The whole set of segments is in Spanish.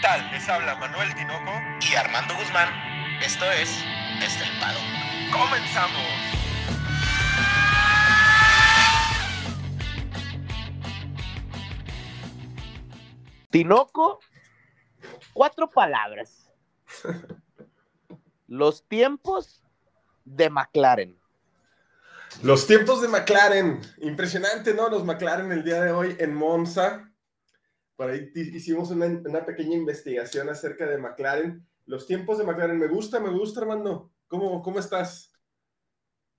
tal? Les habla Manuel Tinoco y Armando Guzmán. Esto es Desde el Pado. ¡Comenzamos! Tinoco, cuatro palabras. Los tiempos de McLaren. Los tiempos de McLaren. Impresionante, ¿no? Los McLaren el día de hoy en Monza. Por ahí hicimos una, pequeña investigación acerca de McLaren. Los tiempos de McLaren. Me gusta, me gusta, Armando. ¿Cómo, cómo estás?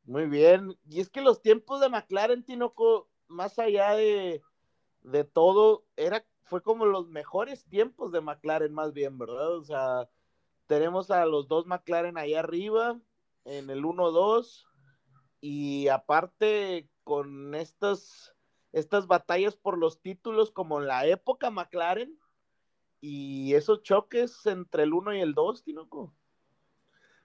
Muy bien. Y es que los tiempos de McLaren, Tinoco, más allá de, de todo, era, fue como los mejores tiempos de McLaren, más bien, ¿verdad? O sea, tenemos a los dos McLaren ahí arriba, en el 1-2, y aparte con estas estas batallas por los títulos como en la época McLaren y esos choques entre el 1 y el 2, Tinoco.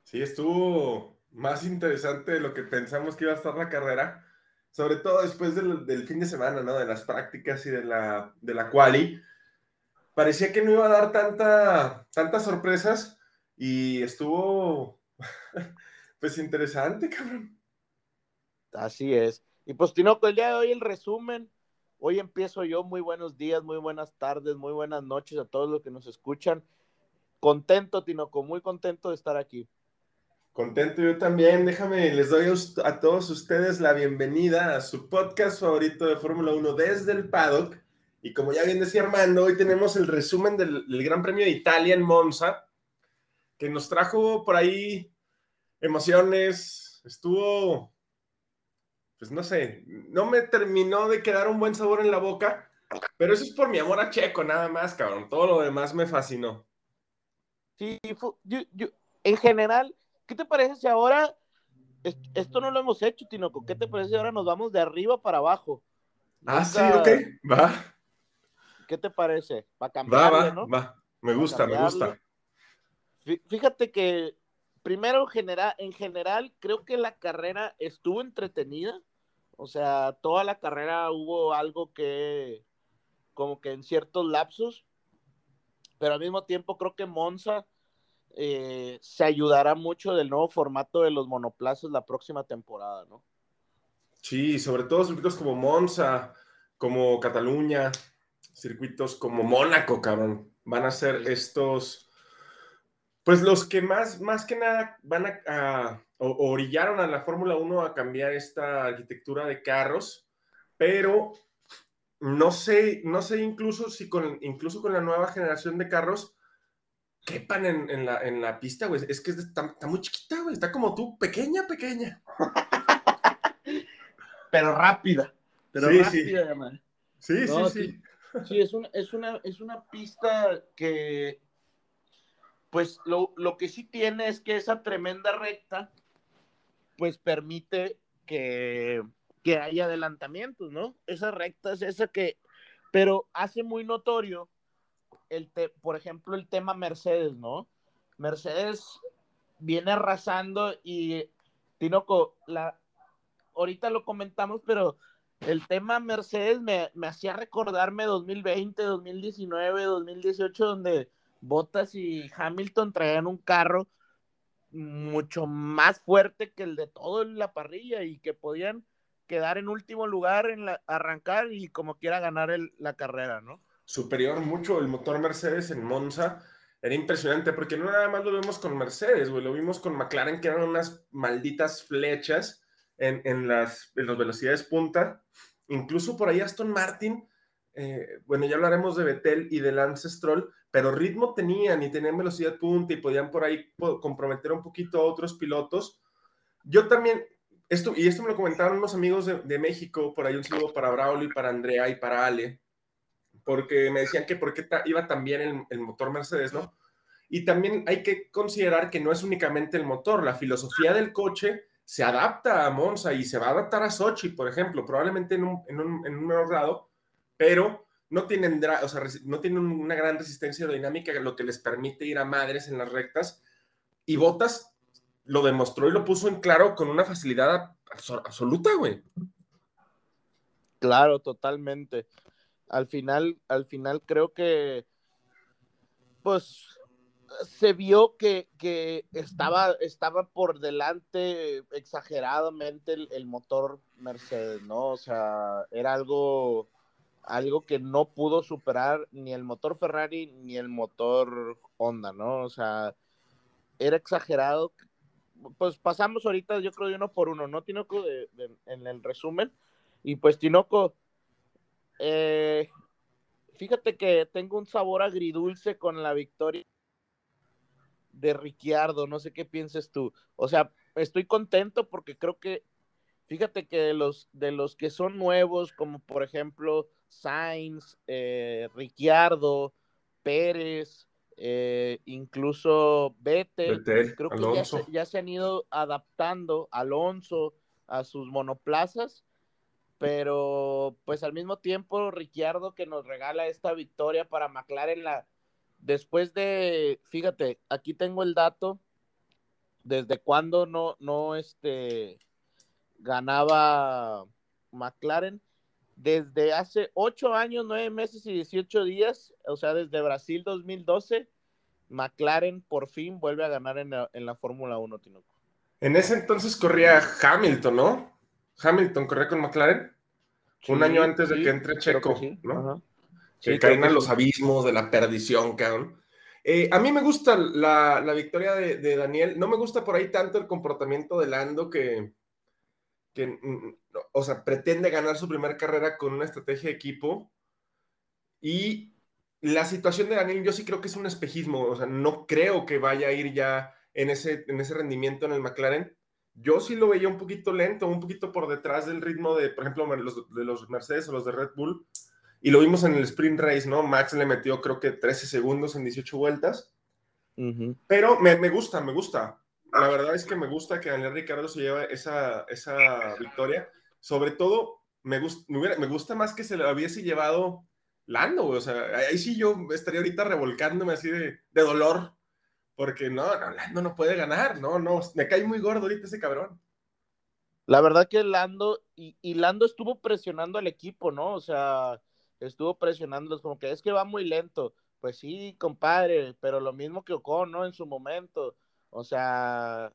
Sí, estuvo más interesante de lo que pensamos que iba a estar la carrera, sobre todo después del, del fin de semana, ¿no? De las prácticas y de la, de la quali. Parecía que no iba a dar tanta, tantas sorpresas y estuvo, pues, interesante, cabrón. Así es. Y pues Tinoco, el día de hoy el resumen. Hoy empiezo yo. Muy buenos días, muy buenas tardes, muy buenas noches a todos los que nos escuchan. Contento, Tinoco, muy contento de estar aquí. Contento yo también. Déjame, les doy a todos ustedes la bienvenida a su podcast favorito de Fórmula 1 desde el paddock. Y como ya bien decía Armando, hoy tenemos el resumen del, del Gran Premio de Italia en Monza, que nos trajo por ahí emociones. Estuvo pues no sé, no me terminó de quedar un buen sabor en la boca, pero eso es por mi amor a Checo, nada más, cabrón. Todo lo demás me fascinó. Sí, yo, yo, en general, ¿qué te parece si ahora, esto no lo hemos hecho, Tinoco, ¿qué te parece si ahora nos vamos de arriba para abajo? Ah, sí, ok, va. ¿Qué te parece? Para cambiar, va, va, ¿no? Va, me gusta, me gusta. Fíjate que primero en general, en general, creo que la carrera estuvo entretenida. O sea, toda la carrera hubo algo que, como que en ciertos lapsos, pero al mismo tiempo creo que Monza eh, se ayudará mucho del nuevo formato de los monoplazas la próxima temporada, ¿no? Sí, sobre todo circuitos como Monza, como Cataluña, circuitos como Mónaco, cabrón. Van a ser estos, pues los que más, más que nada van a, a o, orillaron a la Fórmula 1 a cambiar esta arquitectura de carros, pero no sé, no sé incluso si con, incluso con la nueva generación de carros quepan en, en, la, en la, pista, güey. Es que está, está muy chiquita, güey. Está como tú, pequeña, pequeña. pero rápida. Pero sí, rápida, sí. Sí, no, sí, sí. Sí, es una, es una, es una pista que, pues lo, lo que sí tiene es que esa tremenda recta pues permite que, que haya adelantamientos, ¿no? Esa recta es esa que, pero hace muy notorio, el te, por ejemplo, el tema Mercedes, ¿no? Mercedes viene arrasando y Tinoco, la, ahorita lo comentamos, pero el tema Mercedes me, me hacía recordarme 2020, 2019, 2018, donde Bottas y Hamilton traían un carro mucho más fuerte que el de todo en la parrilla y que podían quedar en último lugar en arrancar y como quiera ganar la carrera, ¿no? Superior mucho el motor Mercedes en Monza. Era impresionante porque no nada más lo vimos con Mercedes, güey, lo vimos con McLaren que eran unas malditas flechas en, en, las, en velocidades punta. Incluso por ahí Aston Martin, eh, bueno, ya hablaremos de Vettel y de Lance Stroll, pero ritmo tenían y tenían velocidad punta y podían por ahí comprometer un poquito a otros pilotos. Yo también, esto, y esto me lo comentaron unos amigos de, México, por ahí un saludo para Braulio y para Andrea y para Ale, porque me decían que por qué iba también el, el motor Mercedes, ¿no? Y también hay que considerar que no es únicamente el motor, la filosofía del coche se adapta a Monza y se va a adaptar a Sochi, por ejemplo, probablemente en un, en en un menor grado, pero no tienen, o sea, no tienen una gran resistencia aerodinámica, lo que les permite ir a madres en las rectas. Y Botas lo demostró y lo puso en claro con una facilidad absoluta, güey. Claro, totalmente. Al final, al final creo que pues se vio que, que estaba, estaba por delante exageradamente el, el, motor Mercedes, ¿no? O sea, era algo, algo que no pudo superar ni el motor Ferrari ni el motor Honda, ¿no? O sea, era exagerado. Pues pasamos ahorita, yo creo, de uno por uno, ¿no, Tinoco? En el resumen. Y pues, Tinoco, eh, fíjate que tengo un sabor agridulce con la victoria de Ricciardo, no sé qué pienses tú. O sea, estoy contento porque creo que, fíjate que de los, de los que son nuevos, como por ejemplo Sainz, eh, Ricciardo, Pérez, eh, incluso Vettel, creo que ya se, ya se, han ido adaptando Alonso a sus monoplazas, pero pues al mismo tiempo Ricciardo que nos regala esta victoria para McLaren la después de, fíjate, aquí tengo el dato, desde cuándo no, no, este, ganaba McLaren, desde hace ocho años, nueve meses y dieciocho días, o sea, desde Brasil 2012, McLaren por fin vuelve a ganar en la, en la Fórmula 1, Tinoco. En ese entonces corría Hamilton, ¿no? Hamilton corría con McLaren. Sí, un año antes de que entre Checo, que sí. ¿no? Que caen a los abismos de la perdición, cabrón. Eh, a mí me gusta la, la victoria de, de, Daniel. No me gusta por ahí tanto el comportamiento de Lando que, que, o sea, pretende ganar su primera carrera con una estrategia de equipo. Y la situación de Daniel, yo sí creo que es un espejismo. O sea, no creo que vaya a ir ya en ese, en ese rendimiento en el McLaren. Yo sí lo veía un poquito lento, un poquito por detrás del ritmo de, por ejemplo, los, de los Mercedes o los de Red Bull y lo vimos en el sprint race, ¿no? Max le metió creo que 13 segundos en 18 vueltas. Uh -huh. Pero me, me, gusta, me gusta. La verdad es que me gusta que Daniel Ricardo se lleve esa, esa victoria. Sobre todo, me, gust, me, gusta más que se lo hubiese llevado Lando. O sea, ahí sí yo estaría ahorita revolcándome así de, dolor. Porque no, no, Lando no puede ganar. No, no, me cae muy gordo ahorita ese cabrón. La verdad que Lando, y, y Lando estuvo presionando al equipo, ¿no? O sea, estuvo presionándolos como que es que va muy lento. Pues sí, compadre, pero lo mismo que Ocon, ¿no? En su momento. O sea,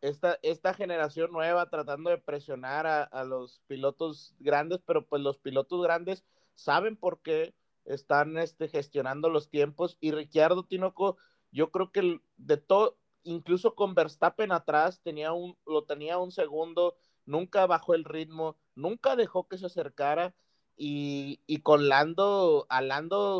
esta, esta generación nueva tratando de presionar a, a, los pilotos grandes, pero pues los pilotos grandes saben por qué están este, gestionando los tiempos. Y Ricciardo Tinoco, yo creo que de todo, incluso con Verstappen atrás, tenía un, lo tenía un segundo, nunca bajó el ritmo, nunca dejó que se acercara y, y, con Lando, a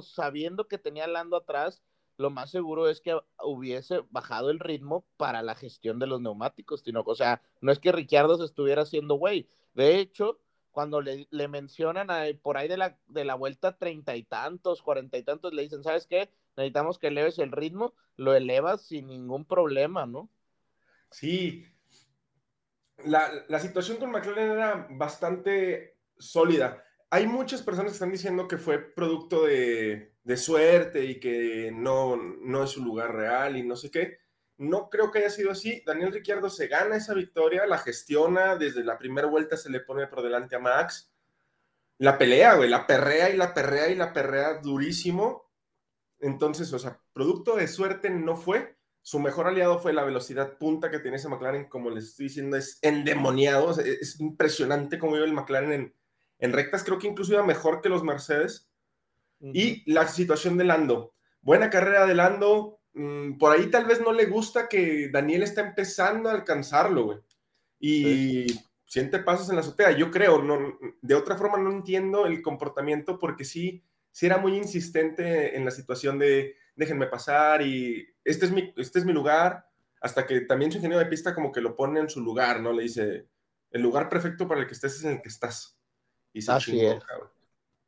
sabiendo que tenía Lando atrás, lo más seguro es que hubiese bajado el ritmo para la gestión de los neumáticos, sino, o sea, no es que Ricciardo se estuviera haciendo güey. De hecho, cuando le, le mencionan por ahí de la, de la vuelta treinta y tantos, cuarenta y tantos, le dicen, ¿sabes qué? Necesitamos que eleves el ritmo, lo elevas sin ningún problema, ¿no? Sí. La, la situación con McLaren era bastante sólida hay muchas personas que están diciendo que fue producto de, de, suerte y que no, no es su lugar real y no sé qué. No creo que haya sido así. Daniel Ricciardo se gana esa victoria, la gestiona, desde la primera vuelta se le pone por delante a Max. La pelea, güey, la perrea y la perrea y la perrea durísimo. Entonces, o sea, producto de suerte no fue. Su mejor aliado fue la velocidad punta que tiene ese McLaren, como les estoy diciendo, es endemoniado. O sea, es impresionante cómo iba el McLaren en, en rectas creo que incluso iba mejor que los Mercedes. Uh -huh. Y la situación de Lando. Buena carrera de Lando. Mmm, por ahí tal vez no le gusta que Daniel está empezando a alcanzarlo, güey. Y sí. siente pasos en la azotea. Yo creo, no, de otra forma no entiendo el comportamiento porque sí, sí era muy insistente en la situación de déjenme pasar y este es mi, este es mi lugar. Hasta que también su ingeniero de pista como que lo pone en su lugar, ¿no? Le dice, el lugar perfecto para el que estés es en el que estás. Y se Así chingó, es.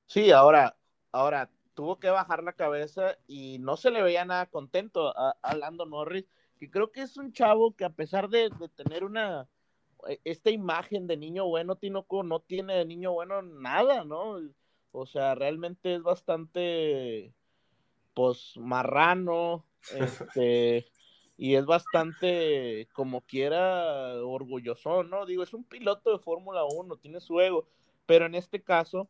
Sí, ahora, ahora tuvo que bajar la cabeza y no se le veía nada contento a, a Lando Norris, que creo que es un chavo que a pesar de, de, tener una esta imagen de niño bueno, Tinoco no tiene de niño bueno nada, ¿no? O sea, realmente es bastante pues marrano, este y es bastante como quiera orgulloso, ¿no? Digo, es un piloto de Fórmula 1, tiene su ego, pero en este caso,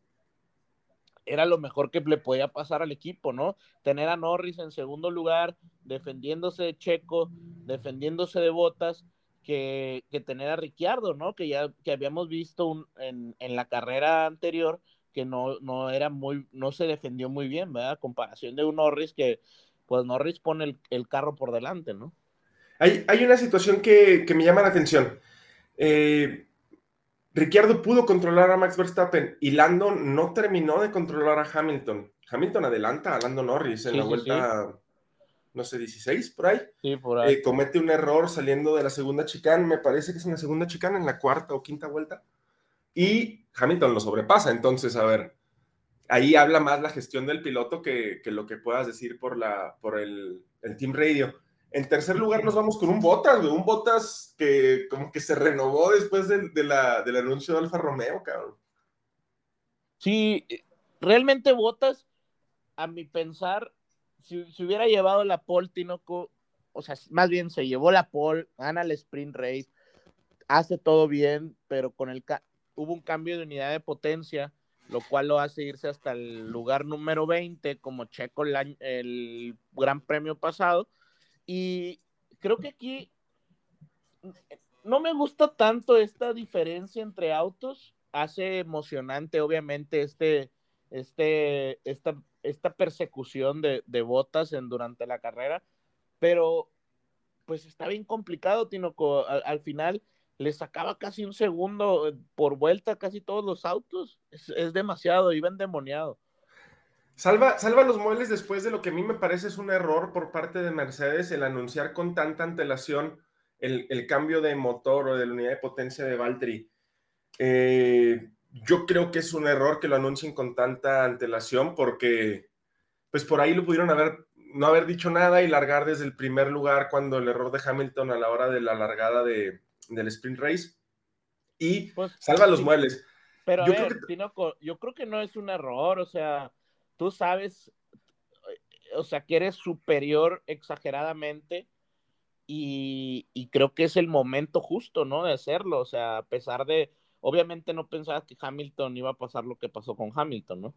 era lo mejor que le podía pasar al equipo, ¿no? Tener a Norris en segundo lugar, defendiéndose de Checo, defendiéndose de Botas, que, que tener a Ricciardo, ¿no? Que ya que habíamos visto en, en, la carrera anterior que no, no era muy, no se defendió muy bien, ¿verdad? A comparación de un Norris que, pues Norris pone el, el carro por delante, ¿no? Hay, hay una situación que, que, me llama la atención. Eh, Ricciardo pudo controlar a Max Verstappen y Lando no terminó de controlar a Hamilton. Hamilton adelanta a Lando Norris en Sí, la sí, vuelta, no sé, 16 por ahí. Sí, por ahí. Eh, comete un error saliendo de la segunda chicane, me parece que es en la segunda chicane, en la cuarta o quinta vuelta. Y Hamilton lo sobrepasa. Entonces, a ver, ahí habla más la gestión del piloto que, que lo que puedas decir por, la, por el, el Team Radio. En tercer lugar nos vamos con un Botas, un Botas que como que se renovó después de, del anuncio de Alfa Romeo, cabrón. Sí, realmente Botas, a mi pensar, si, si hubiera llevado la pole Tinoco, o sea, más bien se llevó la pole, gana el sprint race, hace todo bien, pero con el hubo un cambio de unidad de potencia, lo cual lo hace irse hasta el lugar número 20, como Checo el, el Gran Premio pasado. Y creo que aquí no me gusta tanto esta diferencia entre autos. Hace emocionante, obviamente, este, este, esta, esta persecución de, botas en, durante la carrera, pero pues está bien complicado, Tinoco. Al, al, final le sacaba casi un segundo por vuelta casi todos los autos. Es, es demasiado, iba endemoniado. Salva, salva los muebles después de lo que a mí me parece es un error por parte de Mercedes el anunciar con tanta antelación el, el cambio de motor o de la unidad de potencia de Valtteri. Eh, yo creo que es un error que lo anuncien con tanta antelación porque pues por ahí lo pudieron haber no haber dicho nada y largar desde el primer lugar cuando el error de Hamilton a la hora de la largada de, del sprint race y pues, salva los sí, muebles. Pero yo, ver, creo que... Tinoco, yo creo que no es un error, o sea, tú sabes, o sea, que eres superior exageradamente y, y, creo que es el momento justo, ¿no? De hacerlo, o sea, a pesar de, obviamente no pensabas que Hamilton iba a pasar lo que pasó con Hamilton, ¿no?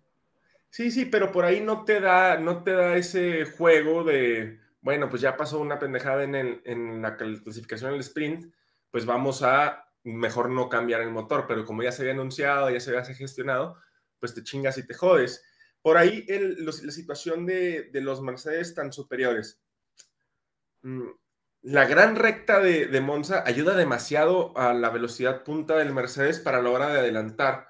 Sí, sí, pero por ahí no te da, no te da ese juego de, bueno, pues ya pasó una pendejada en, el, en la clasificación del sprint, pues vamos a mejor no cambiar el motor, pero como ya se había anunciado, ya se había gestionado, pues te chingas y te jodes. Por ahí la situación de, los Mercedes tan superiores. Mm, la gran recta de, de, Monza ayuda demasiado a la velocidad punta del Mercedes para la hora de adelantar.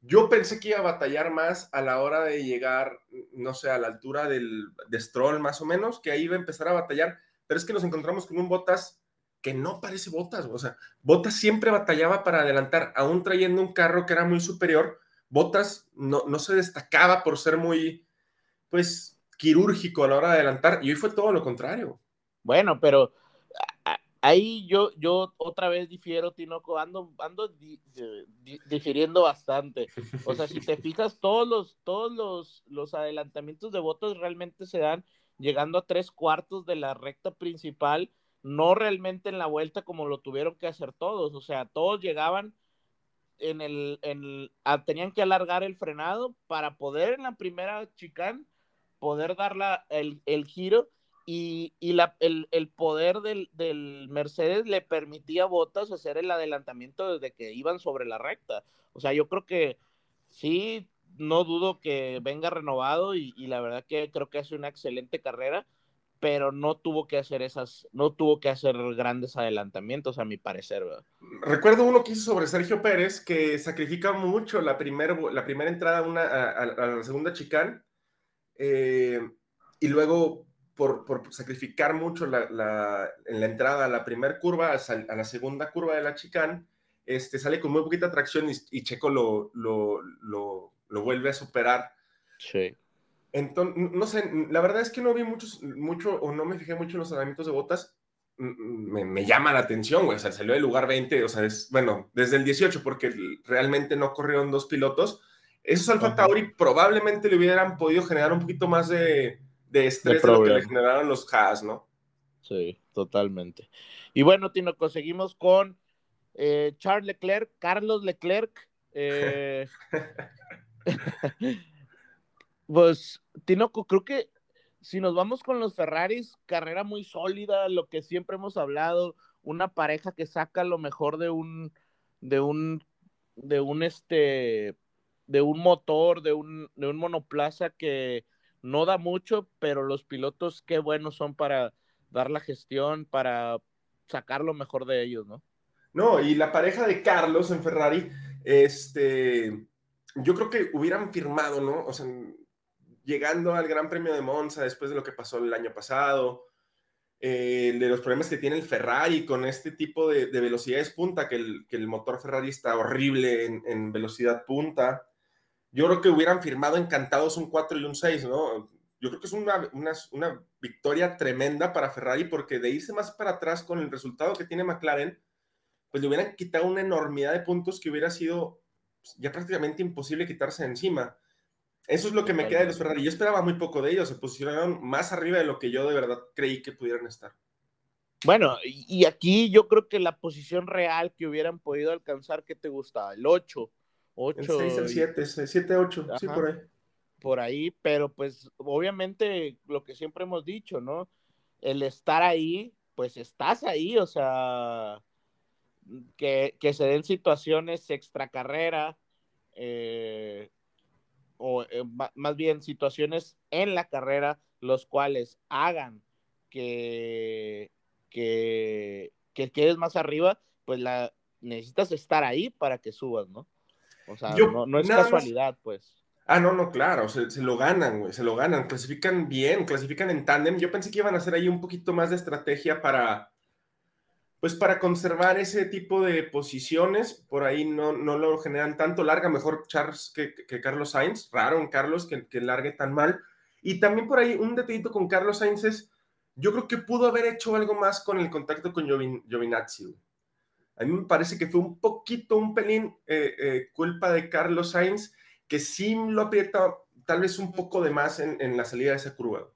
Yo pensé que iba a batallar más a la hora de llegar, no sé, a la altura del, de Stroll más o menos, que ahí iba a empezar a batallar, pero es que nos encontramos con un Botas que no parece Botas, o sea, Botas siempre batallaba para adelantar, aún trayendo un carro que era muy superior, Botas no, no, se destacaba por ser muy, pues, quirúrgico a la hora de adelantar, y hoy fue todo lo contrario. Bueno, pero ahí yo, yo otra vez difiero, Tinoco, ando, ando di, di, difiriendo bastante. O sea, si te fijas, todos los, todos los, los adelantamientos de votos realmente se dan llegando a tres cuartos de la recta principal, no realmente en la vuelta como lo tuvieron que hacer todos. O sea, todos llegaban en el, en, a, tenían que alargar el frenado para poder en la primera chicane poder dar la, el, el giro y, y la, el, el, poder del, del, Mercedes le permitía a Bottas hacer el adelantamiento desde que iban sobre la recta. O sea, yo creo que sí, no dudo que venga renovado y, y la verdad que creo que hace una excelente carrera, pero no tuvo que hacer esas, no tuvo que hacer grandes adelantamientos a mi parecer. ¿verdad? Recuerdo uno que hizo sobre Sergio Pérez que sacrifica mucho la, primer, la primera entrada una, a, a, la segunda chicane eh, y luego por, por, sacrificar mucho la, la, en la entrada a la primera curva, a, la segunda curva de la chicane, este, sale con muy poquita tracción y, y Checo lo, lo, lo, lo, vuelve a superar. Sí. Entonces, no sé, la verdad es que no vi muchos, mucho, o no me fijé mucho en los entrenamientos de botas. Me, me, llama la atención, güey. O sea, salió del lugar 20, o sea, es, bueno, desde el 18, porque realmente no corrieron dos pilotos. Esos Alfa Tauri probablemente le hubieran podido generar un poquito más de, de estrés de, de, lo que le generaron los Haas, ¿no? Sí, totalmente. Y bueno, Tino, conseguimos con eh, Charles Leclerc, Carlos Leclerc. Eh, Pues, Tinoco, creo que si nos vamos con los Ferraris, carrera muy sólida, lo que siempre hemos hablado, una pareja que saca lo mejor de un, de un, de un este, de un motor, de un, de un monoplaza que no da mucho, pero los pilotos qué buenos son para dar la gestión, para sacar lo mejor de ellos, ¿no? No, y la pareja de Carlos en Ferrari, este, yo creo que hubieran firmado, ¿no? O sea, llegando al Gran Premio de Monza después de lo que pasó el año pasado, eh, de los problemas que tiene el Ferrari con este tipo de, velocidades punta, que el, motor Ferrari está horrible en, en, velocidad punta. Yo creo que hubieran firmado encantados un 4 y un 6, ¿no? Yo creo que es una, victoria tremenda para Ferrari porque de irse más para atrás con el resultado que tiene McLaren, pues le hubieran quitado una enormidad de puntos que hubiera sido ya prácticamente imposible quitarse encima. Eso es lo que me queda de los Ferrari. Yo esperaba muy poco de ellos, se posicionaron más arriba de lo que yo de verdad creí que pudieran estar. Bueno, y aquí yo creo que la posición real que hubieran podido alcanzar, ¿qué te gustaba? El 8. 8 el 6, el 7, 7, 8, sí, por ahí. Por ahí, pero pues obviamente lo que siempre hemos dicho, ¿no? El estar ahí, pues estás ahí, o sea, que, que se den situaciones extra carrera, eh, o eh, más bien situaciones en la carrera, los cuales hagan que, que, que quedes más arriba, pues la necesitas estar ahí para que subas, ¿no? O sea, no, no, es casualidad, pues. Ah, no, no, claro, se, se, lo ganan, güey, se lo ganan, clasifican bien, clasifican en tándem. Yo pensé que iban a hacer ahí un poquito más de estrategia para, pues para conservar ese tipo de posiciones, por ahí no, no lo generan tanto, larga mejor Charles que, Carlos Sainz, raro Carlos que, que, largue tan mal. Y también por ahí un detallito con Carlos Sainz es, yo creo que pudo haber hecho algo más con el contacto con Giovinazzi. A mí me parece que fue un poquito, un pelín eh, eh, culpa de Carlos Sainz, que sí lo aprieta tal vez un poco de más en, en la salida de esa curva.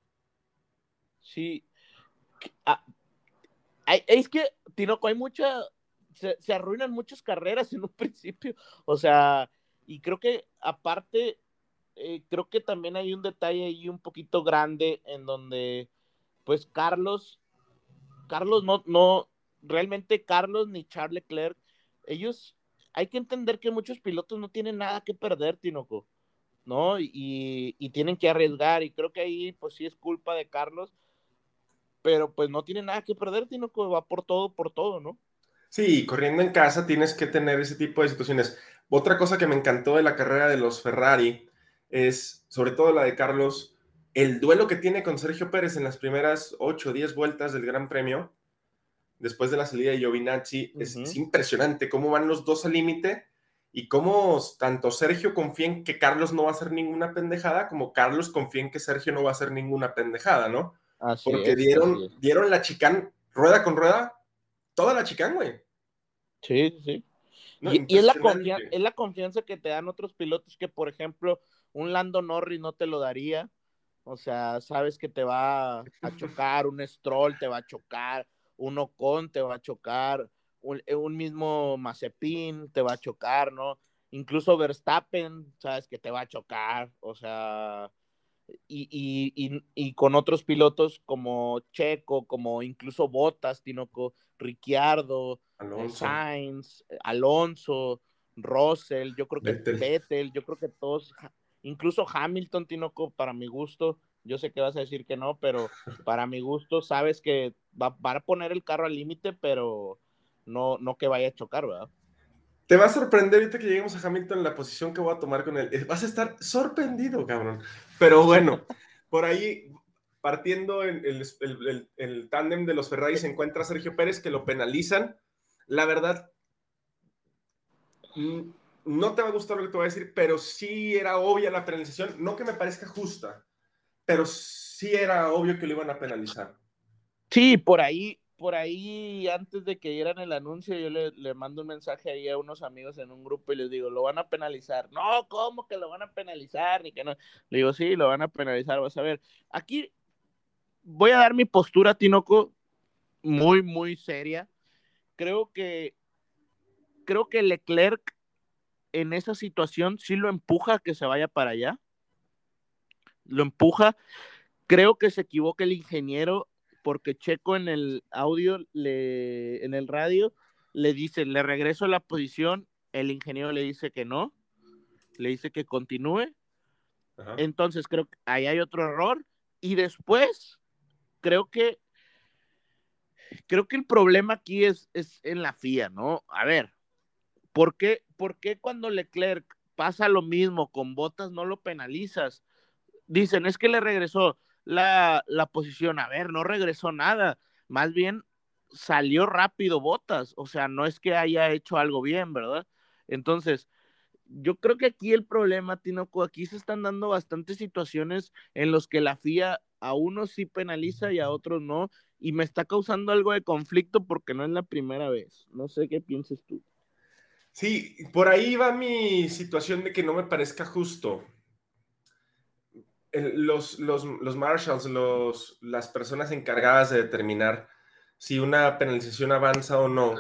Sí. Ah, es que, Tinoco, hay mucha, se, arruinan muchas carreras en un principio, o sea, y creo que aparte, eh, creo que también hay un detalle ahí un poquito grande en donde, pues, Carlos, Carlos no, no, realmente Carlos ni Charles Leclerc, ellos, hay que entender que muchos pilotos no tienen nada que perder, Tinoco, ¿no? Y, y tienen que arriesgar, y creo que ahí, pues sí es culpa de Carlos, pero pues no tiene nada que perder, sino que va por todo, por todo, ¿no? Sí, corriendo en casa tienes que tener ese tipo de situaciones. Otra cosa que me encantó de la carrera de los Ferrari es, sobre todo la de Carlos, el duelo que tiene con Sergio Pérez en las primeras 8 o 10 vueltas del Gran Premio, después de la salida de Giovinazzi, uh -huh. es, es, impresionante cómo van los dos al límite y cómo tanto Sergio confía en que Carlos no va a hacer ninguna pendejada, como Carlos confía en que Sergio no va a hacer ninguna pendejada, ¿no? Así Porque es, dieron, es. dieron la chicán rueda con rueda, toda la chicán, güey. Sí, sí. No, y, y es, la impresionante. es la confianza que te dan otros pilotos que, por ejemplo, un Lando Norris no te lo daría. O sea, sabes que te va a chocar, un Stroll te va a chocar, un Ocon te va a chocar, un, un mismo Mazepin te va a chocar, ¿no? Incluso Verstappen, sabes que te va a chocar, o sea, y, y, y, y, con otros pilotos como Checo, como incluso Bottas, Tinoco, Ricciardo, Alonso. Sainz, Alonso, Russell, yo creo que Vettel. Vettel, yo creo que todos, incluso Hamilton, Tinoco, para mi gusto, yo sé que vas a decir que no, pero para mi gusto, sabes que va, van a poner el carro al límite, pero no, no que vaya a chocar, ¿verdad? Te va a sorprender ahorita que lleguemos a Hamilton en la posición que voy a tomar con él. Vas a estar sorprendido, cabrón. Pero bueno, por ahí, partiendo el, el, el, el tándem de los Ferrari, se encuentra Sergio Pérez, que lo penalizan. La verdad, no te va a gustar lo que te voy a decir, pero sí era obvia la penalización. No que me parezca justa, pero sí era obvio que lo iban a penalizar. Sí, por ahí, por ahí, antes de que dieran el anuncio, yo le, le, mando un mensaje ahí a unos amigos en un grupo y les digo, lo van a penalizar. No, ¿cómo que lo van a penalizar? Ni que no. Le digo, sí, lo van a penalizar, vas a ver. Aquí voy a dar mi postura, Tinoco, muy, muy seria. Creo que, creo que Leclerc en esa situación sí lo empuja a que se vaya para allá. lo empuja. Creo que se equivoca el ingeniero porque Checo en el audio, le, en el radio, le dice, le regreso a la posición, el ingeniero le dice que no, le dice que continúe. Entonces creo que ahí hay otro error. Y después, creo que creo que el problema aquí es, es en la FIA, ¿no? A ver, ¿por qué, ¿por qué cuando Leclerc pasa lo mismo con Botas no lo penalizas? Dicen, es que le regresó la, la posición. A ver, no regresó nada. Más bien salió rápido Botas. O sea, no es que haya hecho algo bien, ¿verdad? Entonces, yo creo que aquí el problema, Tinoco, aquí se están dando bastantes situaciones en los que la FIA a unos sí penaliza y a otros no, y me está causando algo de conflicto porque no es la primera vez. No sé qué pienses tú. Sí, por ahí va mi situación de que no me parezca justo. Los, los, los marshals, los, las personas encargadas de determinar si una penalización avanza o no,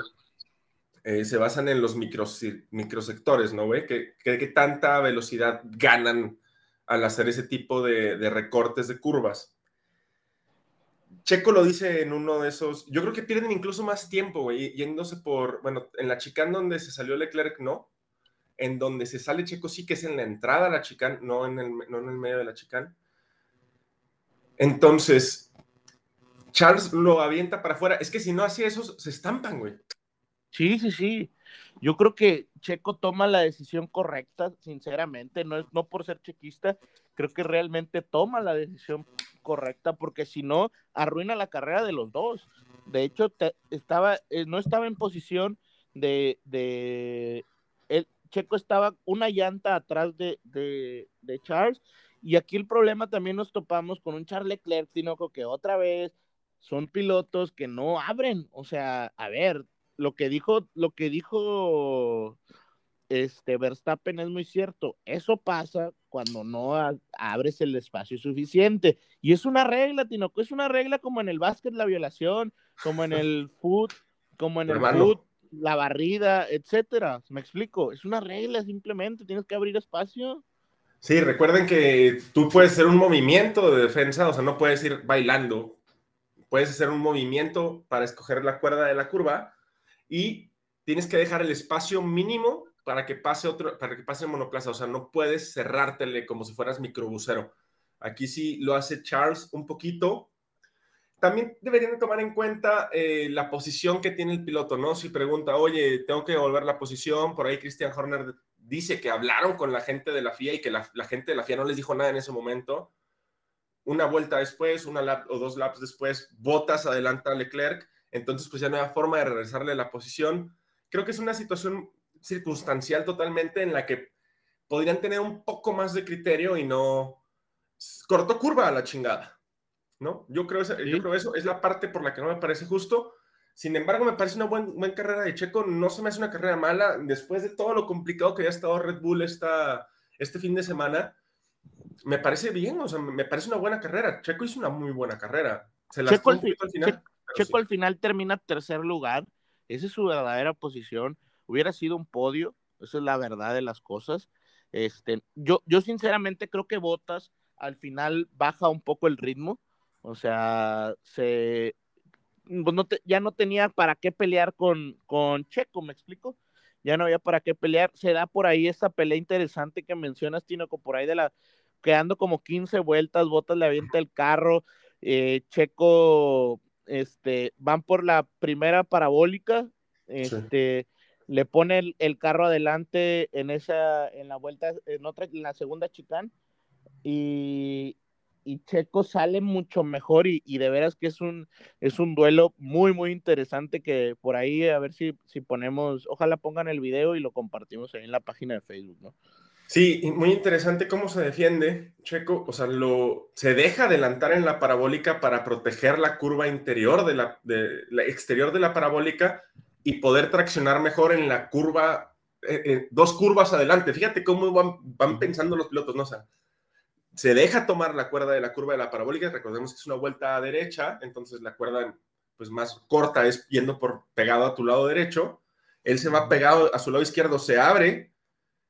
eh, se basan en los micros, microsectores, ¿no, güey? ¿Qué, qué, tanta velocidad ganan al hacer ese tipo de, de recortes de curvas? Checo lo dice en uno de esos. Yo creo que pierden incluso más tiempo, güey, yéndose por. Bueno, en la chicane donde se salió Leclerc, no. En donde se sale Checo, sí que es en la entrada a la chicane, no en el, no en el medio de la chicane. Entonces, Charles lo avienta para afuera. Es que si no hacía eso, se estampan, güey. Sí, sí, sí. Yo creo que Checo toma la decisión correcta, sinceramente, no, es, no por ser chequista, creo que realmente toma la decisión correcta, porque si no, arruina la carrera de los dos. De hecho, estaba, eh, no estaba en posición de, Checo estaba una llanta atrás de, de, de, Charles, y aquí el problema también nos topamos con un Charles Leclerc, sino que otra vez son pilotos que no abren, o sea, a ver, lo que dijo, lo que dijo este Verstappen es muy cierto. Eso pasa cuando no abres el espacio suficiente. Y es una regla, Tinoco, es una regla como en el básquet la violación, como en el foot, como en el foot, la barrida, etcétera. Me explico, es una regla simplemente, tienes que abrir espacio. Sí, recuerden que tú puedes hacer un movimiento de defensa, o sea, no puedes ir bailando. Puedes hacer un movimiento para escoger la cuerda de la curva y tienes que dejar el espacio mínimo para que pase otro, para que pase el monoplaza. O sea, no puedes cerrártele como si fueras microbusero. Aquí sí lo hace Charles un poquito. También deberían tomar en cuenta eh, la posición que tiene el piloto, ¿no? Si pregunta, oye, tengo que devolver la posición, por ahí Christian Horner dice que hablaron con la gente de la FIA y que la, gente de la FIA no les dijo nada en ese momento. Una vuelta después, una lap o dos laps después, Botas adelanta a Leclerc entonces pues ya no hay forma de regresarle la posición. Creo que es una situación circunstancial totalmente en la que podrían tener un poco más de criterio y no cortó curva a la chingada, ¿no? Yo creo, yo creo eso es la parte por la que no me parece justo. Sin embargo, me parece una buena carrera de Checo. No se me hace una carrera mala. Después de todo lo complicado que ha estado Red Bull esta, este fin de semana, me parece bien. O sea, me parece una buena carrera. Checo hizo una muy buena carrera. Se Checo, al final. Checo al final termina tercer lugar, esa es su verdadera posición, hubiera sido un podio, esa es la verdad de las cosas. Este, yo, yo sinceramente creo que Botas al final baja un poco el ritmo, o sea, se, pues no ya no tenía para qué pelear con, con Checo, ¿me explico? Ya no había para qué pelear, se da por ahí esa pelea interesante que mencionas, Tino, por ahí de la, quedando como 15 vueltas, Botas le avienta el carro, eh, Checo este, van por la primera parabólica, este, le pone el, carro adelante en esa, en la vuelta, en otra, en la segunda chicán, y, y Checo sale mucho mejor y, y, de veras que es un, es un duelo muy, muy interesante que por ahí a ver si, si ponemos, ojalá pongan el video y lo compartimos ahí en la página de Facebook, ¿no? Sí, muy interesante cómo se defiende Checo, o sea, lo, se deja adelantar en la parabólica para proteger la curva interior de la, de, la exterior de la parabólica y poder traccionar mejor en la curva, eh, eh, dos curvas adelante. Fíjate cómo van, van, pensando los pilotos, ¿no? O sea, se deja tomar la cuerda de la curva de la parabólica, recordemos que es una vuelta a derecha, entonces la cuerda pues más corta es yendo por pegado a tu lado derecho, él se va pegado a su lado izquierdo, se abre,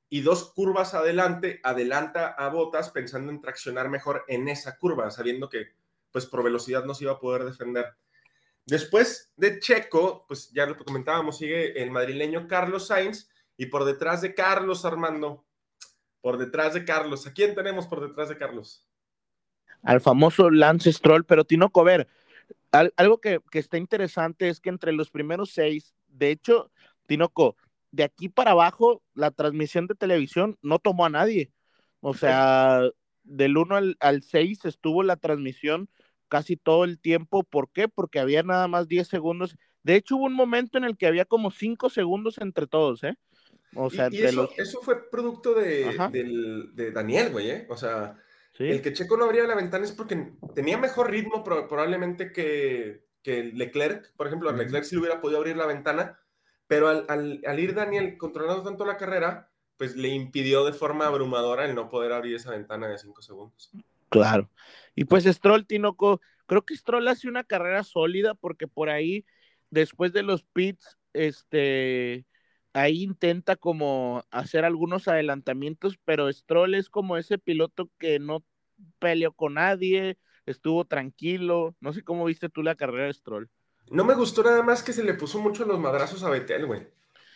y dos curvas adelante, adelanta a Botas pensando en traccionar mejor en esa curva, sabiendo que pues por velocidad no se iba a poder defender. Después de Checo, pues ya lo comentábamos, sigue el madrileño Carlos Sainz y por detrás de Carlos Armando, por detrás de Carlos, ¿a quién tenemos por detrás de Carlos? Al famoso Lance Stroll, pero Tinoco, ver, algo que, que está interesante es que entre los primeros seis, de hecho, Tinoco, de aquí para abajo, la transmisión de televisión no tomó a nadie. O sea, del 1 al, al 6 estuvo la transmisión casi todo el tiempo. ¿Por qué? Porque había nada más 10 segundos. De hecho, hubo un momento en el que había como 5 segundos entre todos, ¿eh? O sea, y, eso, eso, fue producto de, de Daniel, güey, ¿eh? O sea, el que Checo no abría la ventana es porque tenía mejor ritmo probablemente que, que Leclerc. Por ejemplo, a Leclerc sí hubiera podido abrir la ventana, pero al, al, al, ir Daniel controlando tanto la carrera, pues le impidió de forma abrumadora el no poder abrir esa ventana de 5 segundos. Claro. Y pues Stroll, Tinoco, creo que Stroll hace una carrera sólida porque por ahí, después de los pits, este, ahí intenta como hacer algunos adelantamientos, pero Stroll es como ese piloto que no peleó con nadie, estuvo tranquilo. No sé cómo viste tú la carrera de Stroll. No me gustó nada más que se le puso mucho los madrazos a Betel, güey.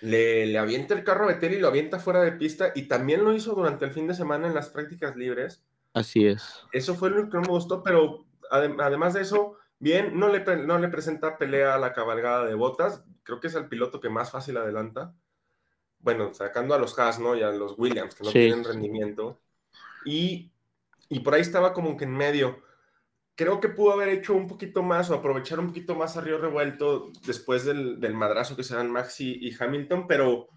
Le, le avienta el carro a Betel y lo avienta fuera de pista y también lo hizo durante el fin de semana en las prácticas libres Así es. Eso fue lo que no me gustó, pero además de eso, bien, no le, no le presenta pelea a la cabalgada de botas. Creo que es el piloto que más fácil adelanta. Bueno, sacando a los Haas, ¿no? Y a los Williams, que no tienen rendimiento. Y, y por ahí estaba como que en medio. Creo que pudo haber hecho un poquito más o aprovechar un poquito más a Río Revuelto después del, del madrazo que se dan Maxi y Hamilton, pero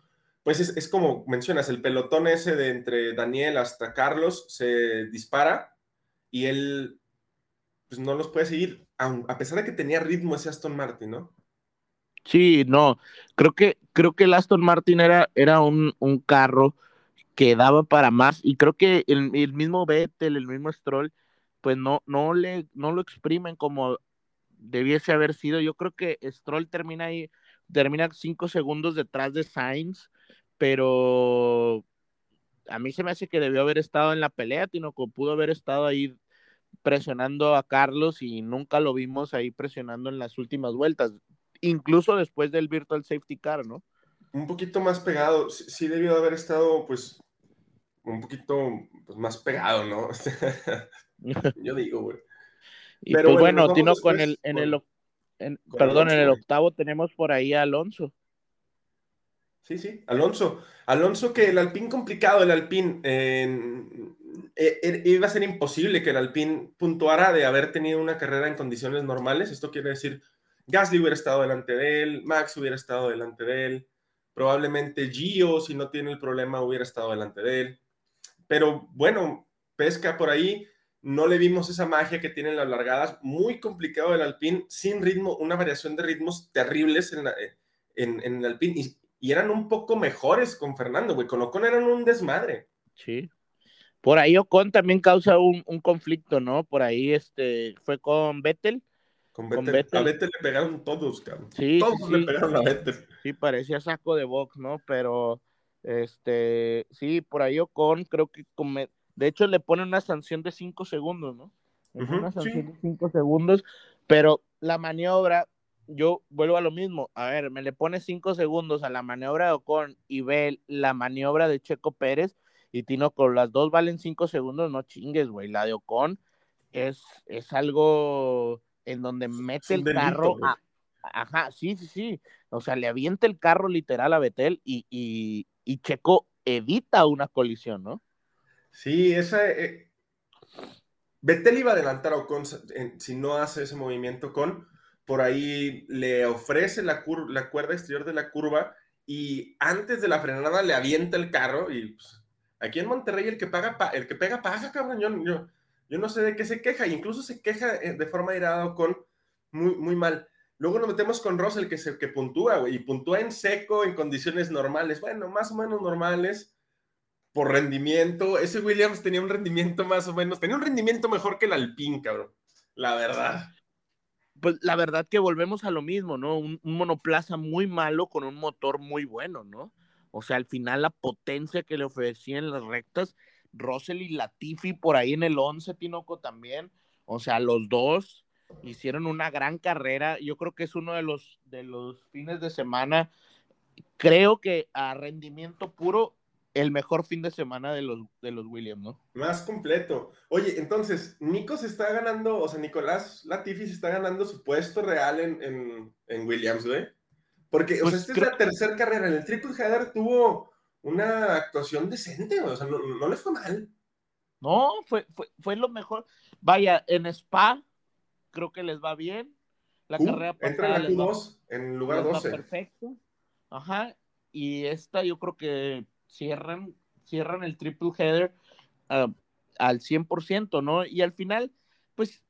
pues es, como mencionas, el pelotón ese de entre Daniel hasta Carlos se dispara y él pues no los puede seguir, a pesar de que tenía ritmo ese Aston Martin, ¿no? Sí, no, creo que, creo que el Aston Martin era, era un, carro que daba para más y creo que el, mismo Vettel, el mismo Stroll, pues no, no, le, no lo exprimen como debiese haber sido. Yo creo que Stroll termina ahí, termina cinco segundos detrás de Sainz pero a mí se me hace que debió haber estado en la pelea, que pudo haber estado ahí presionando a Carlos y nunca lo vimos ahí presionando en las últimas vueltas, incluso después del Virtual Safety Car, ¿no? Un poquito más pegado, sí, debió haber estado pues un poquito pues, más pegado, ¿no? Yo digo, güey. Y Pero pues bueno, Tino, con el, en el, perdón, en el octavo tenemos por ahí a Alonso. Sí, sí, Alonso. Alonso que el Alpine complicado, el Alpine eh, eh, iba a ser imposible que el Alpine puntuara de haber tenido una carrera en condiciones normales. Esto quiere decir, Gasly hubiera estado delante de él, Max hubiera estado delante de él, probablemente Gio, si no tiene el problema, hubiera estado delante de él. Pero bueno, pesca por ahí, no le vimos esa magia que tienen las largadas, muy complicado el Alpine, sin ritmo, una variación de ritmos terribles en, en el Alpine y eran un poco mejores con Fernando, güey. Con Ocon eran un desmadre. Sí. Por ahí Ocon también causa un, conflicto, ¿no? Por ahí este fue con Vettel. Con Vettel. A Vettel le pegaron todos, cabrón. Sí, todos le pegaron a Vettel. Sí, parecía saco de box, ¿no? Pero, este, sí, por ahí Ocon creo que, de hecho, le pone una sanción de cinco segundos, ¿no? una sanción de cinco segundos, pero la maniobra yo vuelvo a lo mismo. A ver, me le pone cinco segundos a la maniobra de Ocon y ve la maniobra de Checo Pérez y Tino con las dos valen cinco segundos, no chingues, güey. La de Ocon es, es algo en donde mete el carro. ajá, sí, sí, sí. O sea, le avienta el carro literal a Betel y, y, Checo evita una colisión, ¿no? Sí, esa. Eh... Betel iba a adelantar a Ocon si no hace ese movimiento con por ahí le ofrece la, la cuerda exterior de la curva y antes de la frenada le avienta el carro y pues, aquí en Monterrey el que paga, el que pega paga, cabrón, yo, yo, no sé de qué se queja, incluso se queja eh, de forma irada con muy, muy mal. Luego nos metemos con Russell que, se, que puntúa, y puntúa en seco, en condiciones normales, bueno, más o menos normales, por rendimiento. Ese Williams tenía un rendimiento más o menos, tenía un rendimiento mejor que el Alpine, cabrón, la verdad pues la verdad que volvemos a lo mismo, ¿no? Un, monoplaza muy malo con un motor muy bueno, ¿no? O sea, al final la potencia que le ofrecían las rectas, Russell y Latifi por ahí en el 11, Tinoco también. O sea, los dos hicieron una gran carrera. Yo creo que es uno de los, de los fines de semana, creo que a rendimiento puro, el mejor fin de semana de los, de los Williams, ¿no? Más completo. Oye, entonces, Nico se está ganando, o sea, Nicolás Latifi se está ganando su puesto real en, en, en Williams, güey. Porque, o sea, Pues esta creo- es la tercera carrera. En el Triple Header tuvo una actuación decente, güey. O sea, no, no le fue mal. No, fue, fue, fue lo mejor. Vaya, en Spa, creo que les va bien. La Q, carrera entra en la les va- Q2 en lugar les va 12. perfecto. Ajá. Y esta yo creo que cierran, cierran el triple header ah, al 100%, ¿no? Y al final, pues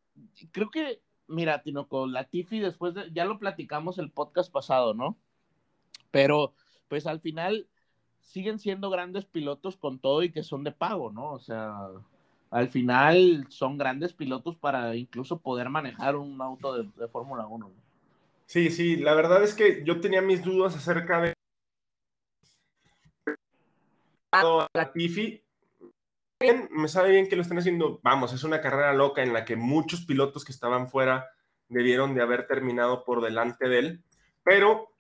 creo que, mira, Tinoco, Latifi después de, ya lo platicamos el podcast pasado, ¿no? Pero, pues al final siguen siendo grandes pilotos con todo y que son de pago, ¿no? O sea, al final son grandes pilotos para incluso poder manejar un auto de, de Fórmula 1. ¿no? Sí, sí, la verdad es que yo tenía mis dudas acerca de Latifi. Bien, me sabe bien que lo están haciendo. Vamos, es una carrera loca en la que muchos pilotos que estaban fuera debieron de haber terminado por delante de él, pero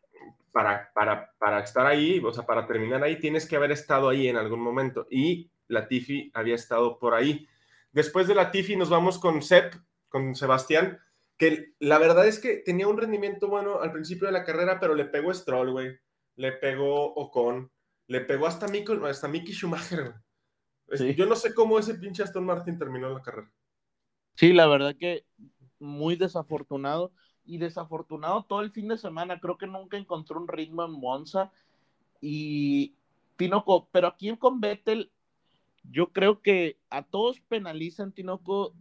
para, para, para estar ahí, o sea, para terminar ahí, tienes que haber estado ahí en algún momento. Y Latifi había estado por ahí. Después de Latifi nos vamos con Sep, con Sebastián, que la verdad es que tenía un rendimiento bueno al principio de la carrera, pero le pegó Stroll, güey. Le pegó Ocon, le pegó hasta Mick, hasta Mickey Schumacher, güey. Sí. Yo no sé cómo ese pinche Aston Martin terminó la carrera. Sí, la verdad que muy desafortunado y desafortunado todo el fin de semana. Creo que nunca encontró un ritmo en Monza y Tinoco, pero aquí con Vettel, yo creo que a todos penalizan, Tinoco.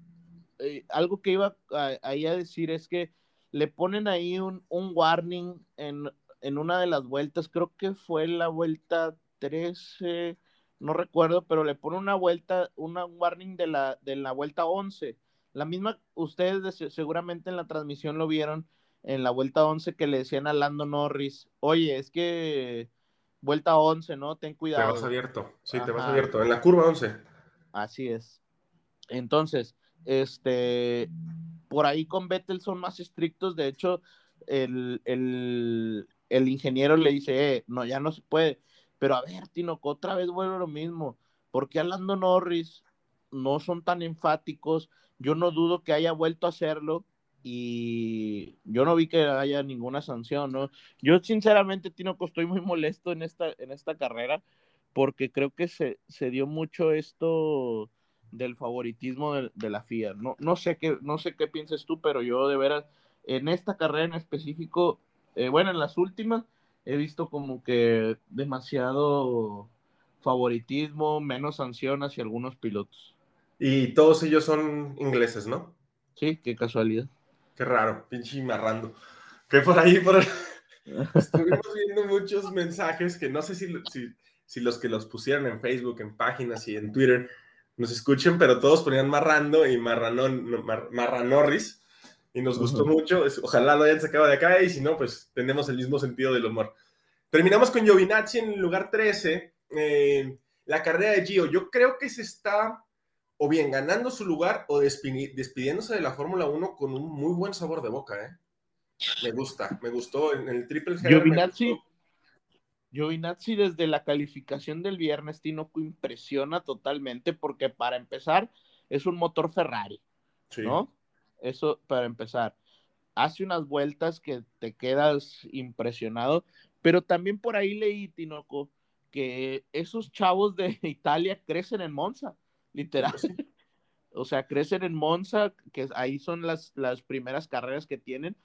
eh, algo que iba ahí a decir es que le ponen ahí un, un warning en, en una de las vueltas, creo que fue la vuelta 13, no recuerdo, pero le pone una vuelta, una un warning de la, de la vuelta 11. La misma, ustedes de- seguramente en la transmisión lo vieron en la vuelta 11 que le decían a Lando Norris, oye, es que vuelta 11, ¿no? Ten Te cuidado. vas abierto. Sí, te vas abierto. En la curva 11. Así es. Entonces, este, por ahí con Vettel son más estrictos. De hecho, el, el, el ingeniero le dice, eh, no, ya no se puede. Pero a ver, Tinoco, otra vez vuelve lo mismo. ¿Por qué a Lando Norris no son tan enfáticos? Yo no dudo que haya vuelto a hacerlo y yo no vi que haya ninguna sanción, ¿no? Yo sinceramente, Tinoco, estoy muy molesto en esta, en esta carrera porque creo que se, se dio mucho esto del favoritismo de, de la FIA. No, no, sé qué, no sé qué pienses tú, pero yo de veras, en esta carrera en específico, eh, bueno, en las últimas, he visto como que demasiado favoritismo, menos sanción hacia algunos pilotos. Y todos ellos son ingleses, ¿no? Sí, qué casualidad. Qué raro, pinche marrando. Que por ahí, por estuvimos viendo muchos mensajes que no sé si, si, si los que los pusieron en Facebook, en páginas y en Twitter nos escuchen, pero todos ponían marrando y marranón, mar, marranorris. Y nos gustó mucho. Ojalá lo hayan sacado de acá y si no, pues tenemos el mismo sentido del humor. Terminamos con Giovinazzi en el lugar 13. eh, la carrera de Gio. Yo creo que se está o bien ganando su lugar o despi- despidiéndose de la Fórmula 1 con un muy buen sabor de boca, ¿eh? Me gusta, me gustó en el triple Giovinazzi, gustó. Giovinazzi desde la calificación del viernes, Tinoco, impresiona totalmente porque para empezar es un motor Ferrari. Sí. ¿no? Eso para empezar. Hace unas vueltas que te quedas impresionado, pero también por ahí leí, Tinoco, que esos chavos de Italia crecen en Monza, literal. Pues. O sea, crecen en Monza, que ahí son las, las primeras carreras que tienen,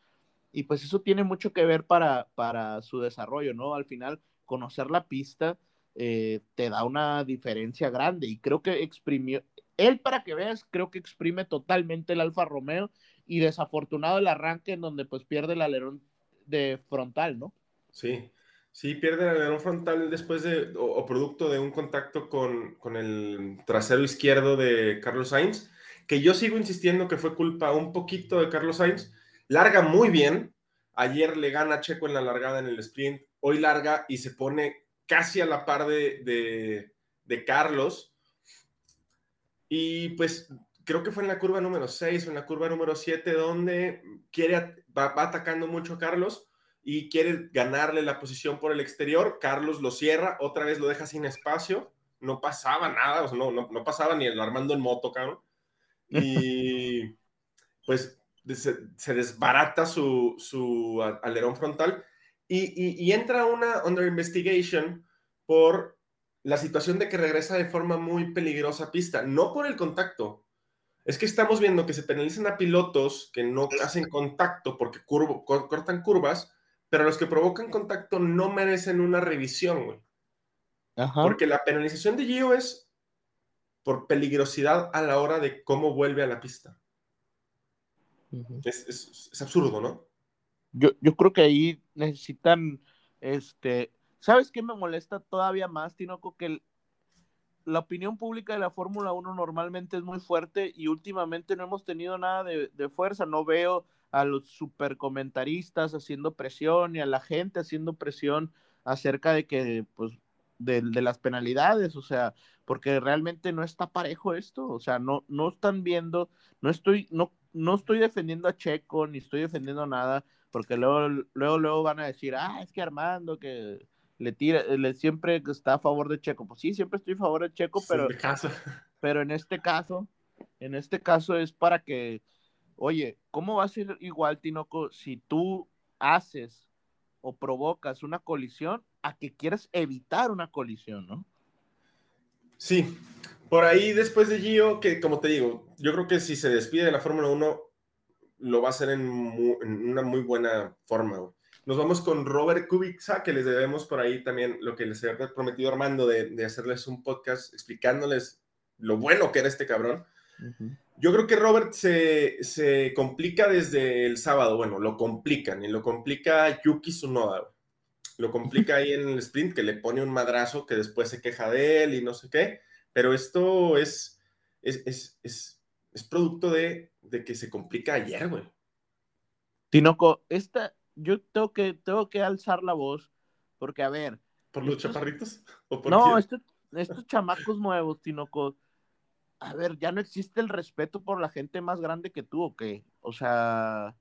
y pues eso tiene mucho que ver para, para su desarrollo, ¿no? Al final, conocer la pista eh, te da una diferencia grande, y creo que exprimió, él para que veas, creo que exprime totalmente el Alfa Romeo, y desafortunado el arranque en donde pues pierde el alerón de frontal, ¿no? Sí, sí, pierde el alerón frontal después de, o, o producto de un contacto con, con el trasero izquierdo de Carlos Sainz, que yo sigo insistiendo que fue culpa un poquito de Carlos Sainz. Larga muy bien. Ayer le gana a Checo en la largada en el sprint. Hoy larga y se pone casi a la par de, de, Carlos. Y pues creo que fue en la curva número 6 o en la curva número 7 donde quiere, va, atacando mucho a Carlos y quiere ganarle la posición por el exterior. Carlos lo cierra, otra vez lo deja sin espacio. No pasaba nada, o no, no, pasaba ni el Armando en moto, cabrón. Y pues se, desbarata su, su, alerón frontal y, y, entra una under investigation por la situación de que regresa de forma muy peligrosa a pista, no por el contacto. Es que estamos viendo que se penalizan a pilotos que no hacen contacto porque cortan curvas, pero los que provocan contacto no merecen una revisión, güey. Porque la penalización de Gio es por peligrosidad a la hora de cómo vuelve a la pista. es, absurdo, ¿no? Yo, yo creo que ahí necesitan, este, ¿sabes qué me molesta todavía más, Tinoco? Que la opinión pública de la Fórmula 1 normalmente es muy fuerte y últimamente no hemos tenido nada de, de fuerza. No veo a los super comentaristas haciendo presión y a la gente haciendo presión acerca de que, pues, de, las penalidades, o sea, porque realmente no está parejo esto, o sea, no, no están viendo, no estoy, no, no estoy defendiendo a Checo, ni estoy defendiendo nada, porque luego, luego, luego van a decir, ah, es que Armando, que le tira, le, siempre está a favor de Checo. Pues sí, siempre estoy a favor de Checo, pero, pero en este caso, en este caso es para que Oye, ¿cómo va a ser igual, Tinoco, si tú haces o provocas una colisión a que quieras evitar una colisión, ¿no? Sí, por ahí después de Gio, que como te digo, yo creo que si se despide de la Fórmula 1, lo va a hacer en, una muy buena forma. Nos vamos con Robert Kubica, que les debemos por ahí también lo que les había prometido Armando de, de hacerles un podcast explicándoles lo bueno que era este cabrón. Yo creo que Robert se, complica desde el sábado. Bueno, lo complican y lo complica Yuki Tsunoda. Lo complica ahí en el sprint, que le pone un madrazo que después se queja de él y no sé qué. Pero esto es, es, es, producto de, que se complica ayer, güey. Tinoco, esta, yo tengo que, tengo que alzar la voz, porque a ver. ¿Por los chaparritos? no, estos chamacos nuevos, Tinoco a ver, ya no existe el respeto por la gente más grande que tú, ¿o qué? O sea,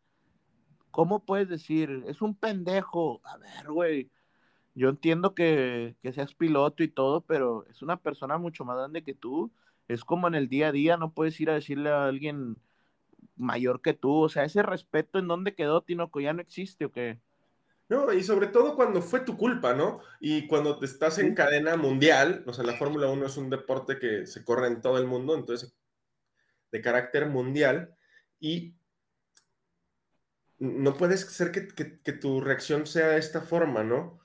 ¿cómo puedes decir? Es un pendejo. A ver, güey, yo entiendo que, que, seas piloto y todo, pero es una persona mucho más grande que tú. Es como en el día a día, no puedes ir a decirle a alguien mayor que tú. O sea, ese respeto en dónde quedó, Tinoco, ya no existe, ¿o qué? No, y sobre todo cuando fue tu culpa, ¿no? Y cuando te estás en cadena mundial, o sea, la Fórmula 1 es un deporte que se corre en todo el mundo, entonces, de carácter mundial, y no puedes ser que, que, tu reacción sea de esta forma, ¿no?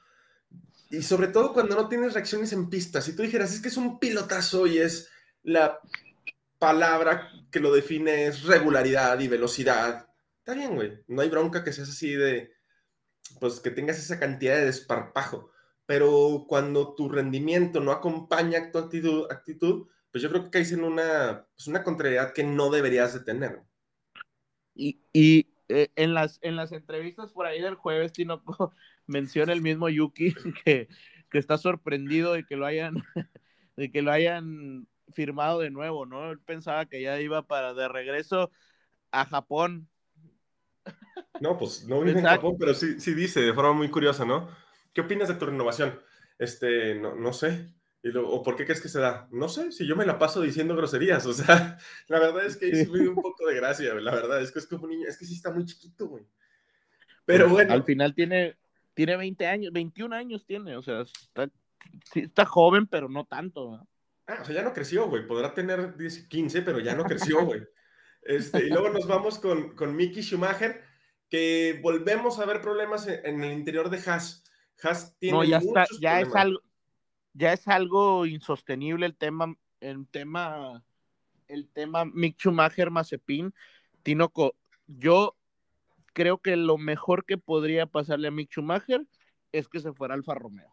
Y sobre todo cuando no tienes reacciones en pista. Si tú dijeras, es que es un pilotazo y es la palabra que lo define es regularidad y velocidad, está bien, güey. No hay bronca que seas así de pues que tengas esa cantidad de desparpajo. Pero cuando tu rendimiento no acompaña tu actitud, actitud pues yo creo que caes en una, pues una contrariedad que no deberías de tener. Y, y eh, en, las, en las entrevistas por ahí del jueves, Tino menciona el mismo Yuki que, que está sorprendido de que lo hayan, de que lo hayan firmado de nuevo, ¿no? Él pensaba que ya iba para de regreso a Japón no, pues no vive en Japón, pero sí, sí dice de forma muy curiosa, ¿no? ¿Qué opinas de tu renovación? Este, no, no sé. ¿O por qué crees que se da? No sé, si yo me la paso diciendo groserías, o sea, la verdad es que sí me un poco de gracia, la verdad, es que es como un niño, es que sí está muy chiquito, güey. Pero pues, bueno. Al final tiene, tiene 20 años, 21 años tiene, o sea, está, está joven, pero no tanto. Ah, o sea, ya no creció, güey, podrá tener 10, 15, pero ya no creció, güey. Este, y luego nos vamos con, con Mickey Schumacher, que volvemos a ver problemas en, el interior de Haas. Haas tiene no, ya está, ya es algo, ya es algo insostenible el tema, el tema, el tema Mick Schumacher Mazepin. Tinoco, yo creo que lo mejor que podría pasarle a Mick Schumacher es que se fuera Alfa Romeo.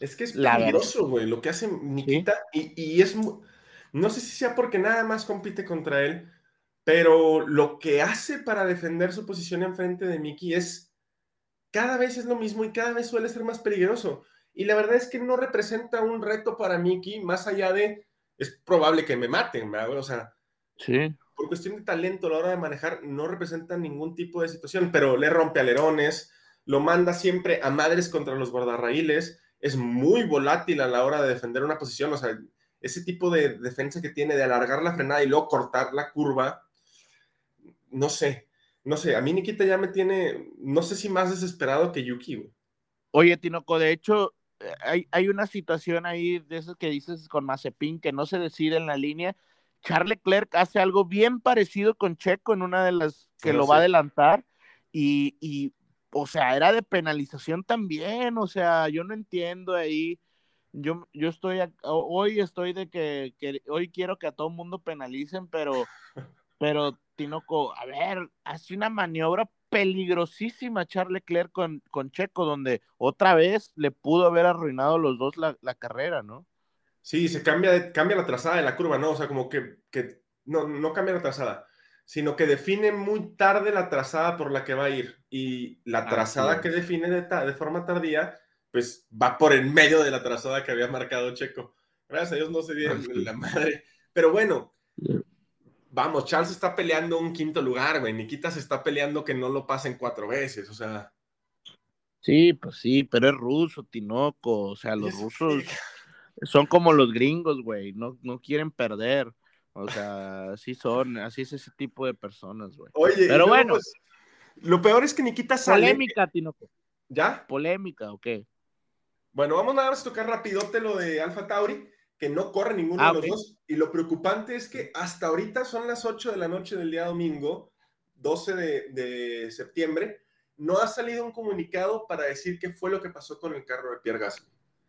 Es que es peligroso, güey, lo que hace Nikita, y, y, es, no sé si sea porque nada más compite contra él, pero lo que hace para defender su posición enfrente de Mickey es cada vez es lo mismo y cada vez suele ser más peligroso. Y la verdad es que no representa un reto para Miki, más allá de, es probable que me maten, ¿verdad? O sea, Sí. por cuestión de talento a la hora de manejar, no representa ningún tipo de situación, pero le rompe alerones, lo manda siempre a madres contra los guardarraíles, es muy volátil a la hora de defender una posición, o sea, ese tipo de defensa que tiene de alargar la frenada y luego cortar la curva, no sé, no sé, a mí Nikita ya me tiene, no sé si más desesperado que Yuki, güey. Oye, Tinoco, de hecho, hay, hay una situación ahí de esas que dices con Mazepin que no se decide en la línea. Charles Leclerc hace algo bien parecido con Checo en una de las que Ah, lo va a adelantar y, y, o sea, era de penalización también, o sea, yo no entiendo ahí. Yo, yo estoy, hoy estoy de que, que hoy quiero que a todo mundo penalicen, pero, pero Tinoco, a ver, hace una maniobra peligrosísima Charles Leclerc con, con Checo, donde otra vez le pudo haber arruinado los dos la, la carrera, ¿no? Sí, se cambia, de- cambia la trazada de la curva, ¿no? O sea, como que, que no, no cambia la trazada, sino que define muy tarde la trazada por la que va a ir. Y la trazada que define de, de forma tardía, pues va por en medio de la trazada que había marcado Checo. Gracias a Dios no se dieron la madre. Pero bueno, vamos, Charles está peleando un quinto lugar, güey. Nikita se está peleando que no lo pasen cuatro veces, o sea. Sí, pues sí, pero es ruso, Tinoco, o sea, los rusos son como los gringos, güey, no, no quieren perder, o sea, así son, así es ese tipo de personas, güey. Oye, Pero bueno. pues, lo peor es que Nikita sale. Polémica, Tinoco, ¿Ya? polémica, ¿o qué? Bueno, vamos nada más a tocar rapidote lo de Alfa Tauri, que no corre ninguno Ah, de los dos. Y lo preocupante es que hasta ahorita son las 8 de la noche del día domingo, 12 de, de septiembre. No ha salido un comunicado para decir qué fue lo que pasó con el carro de Pierre Gasly.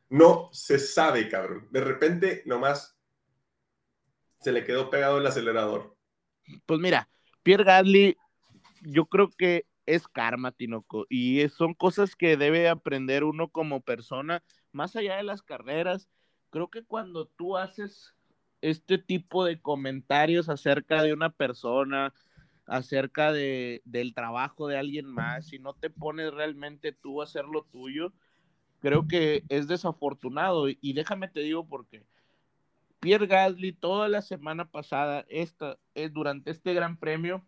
No se sabe, cabrón. De repente, nomás se le quedó pegado el acelerador. Pues mira, Pierre Gasly, yo creo que es karma, Tinoco, y son cosas que debe aprender uno como persona, más allá de las carreras. Creo que cuando tú haces este tipo de comentarios acerca de una persona, acerca de, del trabajo de alguien más, y no te pones realmente tú a hacer lo tuyo, creo que es desafortunado. Y, y déjame te digo por qué. Pierre Gasly toda la semana pasada, esta, eh, durante este gran premio,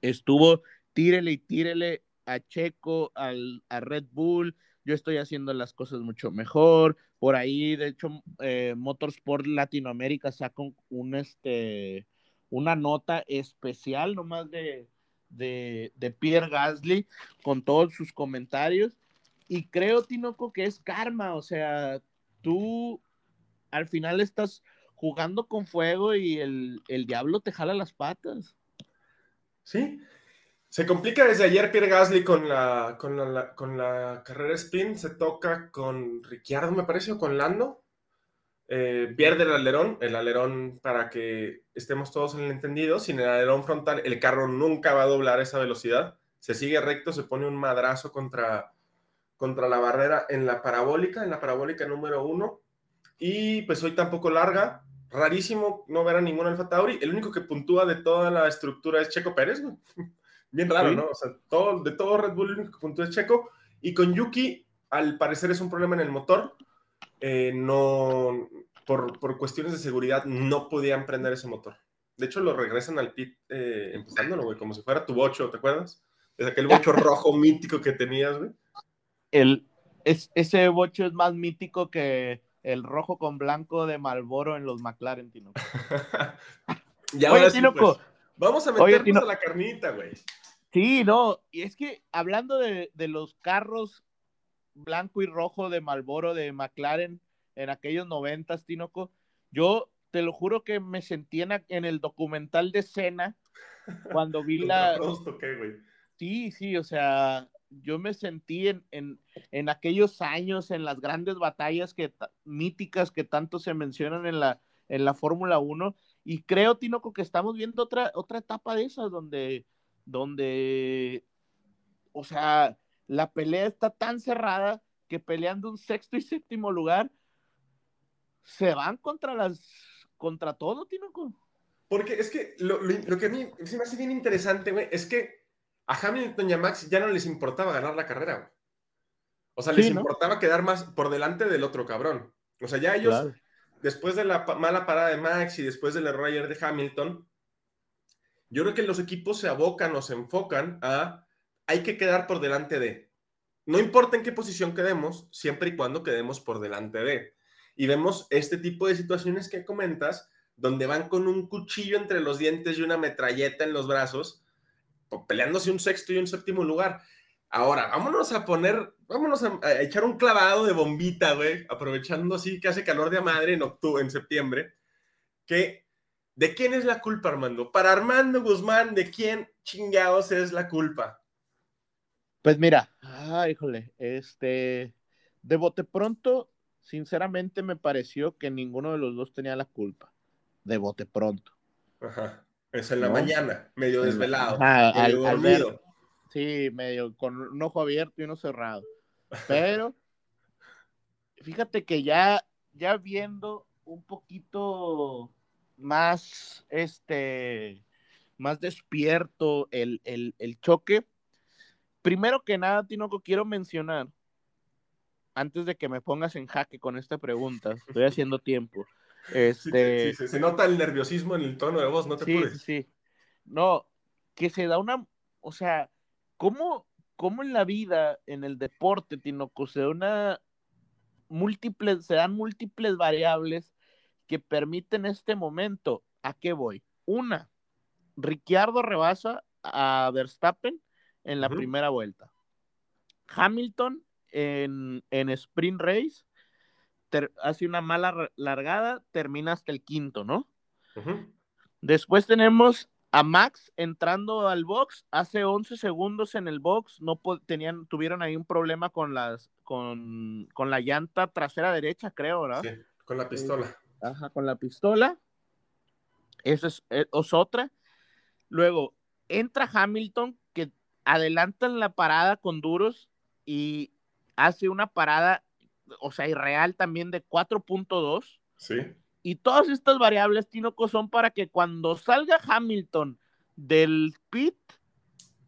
estuvo tírele y tírele a Checo, al, a Red Bull, yo estoy haciendo las cosas mucho mejor. Por ahí, de hecho, eh, Motorsport Latinoamérica saca un, este, una nota especial nomás de, de, de Pierre Gasly con todos sus comentarios. Y creo, Tinoco, que es karma, o sea, tú al final estás jugando con fuego y el, el diablo te jala las patas. Sí. Se complica desde ayer Pierre Gasly con la, con la, la- con la carrera sprint. Se toca con Ricciardo, me parece, o con Lando. Eh, pierde el alerón. El alerón, para que estemos todos en el entendido, sin el alerón frontal, el carro nunca va a doblar esa velocidad. Se sigue recto, se pone un madrazo contra, contra la barrera en la parabólica, en la parabólica número uno. Y pues hoy tampoco larga. Rarísimo no ver a ningún Alfa Tauri. El único que puntúa de toda la estructura es Checo Pérez, güey. Bien raro, Sí. ¿no? O sea, todo, de todo Red Bull, el único puntúa es Checo. Y con Yuki, al parecer es un problema en el motor. Eh, no, por, por cuestiones de seguridad, no podían prender ese motor. De hecho, lo regresan al pit eh, empujándolo, güey, como si fuera tu bocho, ¿te acuerdas? Es aquel bocho rojo mítico que tenías, güey. El, es, ese bocho es más mítico que el rojo con blanco de Malboro en los McLaren, Tinoco. y ahora Oye, sí, Tinoco, pues, vamos a Oye, meternos Tino- a la carnita, güey. Sí, no, y es que hablando de, de los carros blanco y rojo de Malboro de McLaren en aquellos noventas, Tinoco, yo te lo juro que me sentí en, en el documental de Cena cuando vi la... Prost, ¿o qué, güey? Sí, sí, o sea, yo me sentí en, en, en aquellos años, en las grandes batallas que, míticas que tanto se mencionan en la, en la Fórmula 1, y creo, Tinoco, que estamos viendo otra, otra etapa de esas donde, donde, o sea, la pelea está tan cerrada que peleando un sexto y séptimo lugar, se van contra las, contra todo, Tinoco. Porque es que lo, lo- lo que a mí se me hace bien interesante, güey, es que a Hamilton y a Max ya no les importaba ganar la carrera, güey. O sea, les importaba quedar más por delante del otro cabrón. O sea, ya ellos, Claro. Después de la mala parada de Max y después del error ayer de Hamilton, yo creo que los equipos se abocan o se enfocan a hay que quedar por delante de. No importa en qué posición quedemos, siempre y cuando quedemos por delante de. Y vemos este tipo de situaciones que comentas, donde van con un cuchillo entre los dientes y una metralleta en los brazos, peleándose un sexto y un séptimo lugar. Ahora, vámonos a poner, vámonos a, a echar un clavado de bombita, güey, aprovechando así que hace calor de madre en octubre, en septiembre, que ¿de quién es la culpa, Armando? Para Armando Guzmán, ¿de quién chingados es la culpa? Pues mira, ah, híjole, este, de bote pronto, sinceramente me pareció que ninguno de los dos tenía la culpa. De bote pronto. Ajá. Es en la No. mañana, medio desvelado, Ajá, medio al- al ver- dormido. Sí, medio con un ojo abierto y uno cerrado. Pero fíjate que ya, ya viendo un poquito más, este, más despierto el, el, el choque, primero que nada, Tinoco, quiero mencionar, antes de que me pongas en jaque con esta pregunta, estoy haciendo tiempo. Este, sí, sí, se nota el nerviosismo en el tono de voz, no te sí, puedes. sí. No, que se da una, o sea, ¿cómo, cómo en la vida, en el deporte, Tinoco, se una múltiples, se dan múltiples variables que permiten este momento? ¿A qué voy? Una, Ricciardo rebasa a Verstappen en la primera vuelta. Hamilton en, en sprint race ter- hace una mala largada, termina hasta el quinto, ¿no? Después tenemos a Max entrando al box, hace 11 segundos en el box, no tenían, tuvieron ahí un problema con las, con, con la llanta trasera derecha, creo, ¿verdad? Sí, con la pistola. Ajá, con la pistola. Eso es, eh, es otra. Luego, entra Hamilton, que adelanta en la parada con duros y hace una parada, o sea, irreal también de 4.2. Sí. Y todas estas variables, Tinoco, son para que cuando salga Hamilton del pit,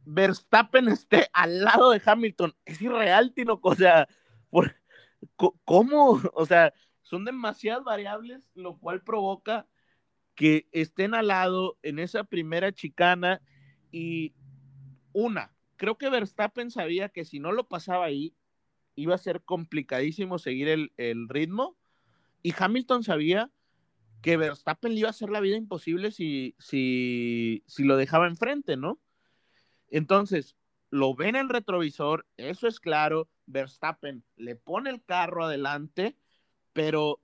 Verstappen esté al lado de Hamilton. Es irreal, Tinoco. O sea, por- ¿cómo? O sea, son demasiadas variables, lo cual provoca que estén al lado en esa primera chicana. Y una, creo que Verstappen sabía que si no lo pasaba ahí, iba a ser complicadísimo seguir el, el ritmo. Y Hamilton sabía que Verstappen le iba a hacer la vida imposible si, si, si lo dejaba enfrente, ¿no? Entonces, lo ven en el retrovisor, eso es claro, Verstappen le pone el carro adelante, pero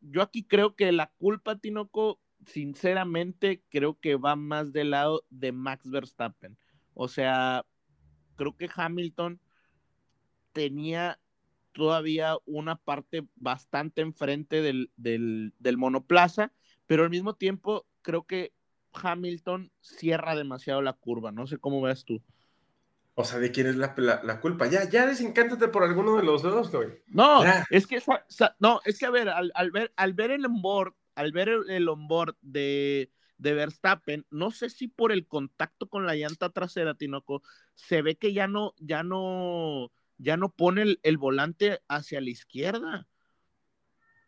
yo aquí creo que la culpa, Tinoco, sinceramente, creo que va más del lado de Max Verstappen. O sea, creo que Hamilton tenía todavía una parte bastante enfrente del, del, del monoplaza, pero al mismo tiempo creo que Hamilton cierra demasiado la curva. No sé cómo ves tú. O sea, ¿de quién es la, la- la culpa? Ya, ya desencántate por alguno de los dos, güey. No, Ya. es que no, es que a ver, al, al ver, al ver el onboard, al ver el, el onboard de, de Verstappen, no sé si por el contacto con la llanta trasera, Tinoco, se ve que ya no, ya no, ya no pone el, el volante hacia la izquierda.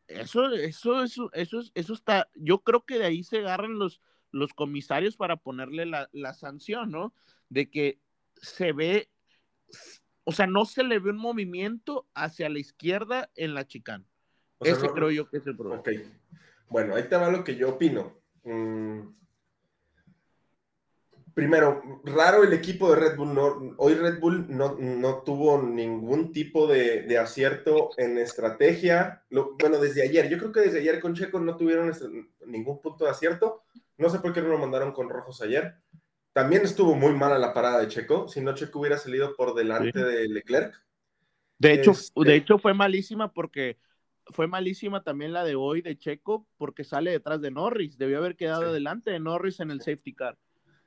Eso, eso, eso, eso, es- eso está, yo creo que de ahí se agarran los, los comisarios para ponerle la, la sanción, ¿no? De que se ve, o sea, no se le ve un movimiento hacia la izquierda en la chicana. O sea, Ese no- creo yo que es el problema. Ok. Bueno, ahí te va lo que yo opino. Mm. Primero, raro el equipo de Red Bull. No, hoy Red Bull no, no tuvo ningún tipo de, de acierto en estrategia. Lo- bueno, desde ayer. Yo creo que desde ayer con Checo no tuvieron este- ningún punto de acierto. No sé por qué no lo mandaron con rojos ayer. También estuvo muy mala la parada de Checo. Si no, Checo hubiera salido por delante Sí. de Leclerc. De hecho, Este- de hecho fue malísima porque fue malísima también la de hoy de Checo porque sale detrás de Norris. Debió haber quedado Sí. delante de Norris en el safety car.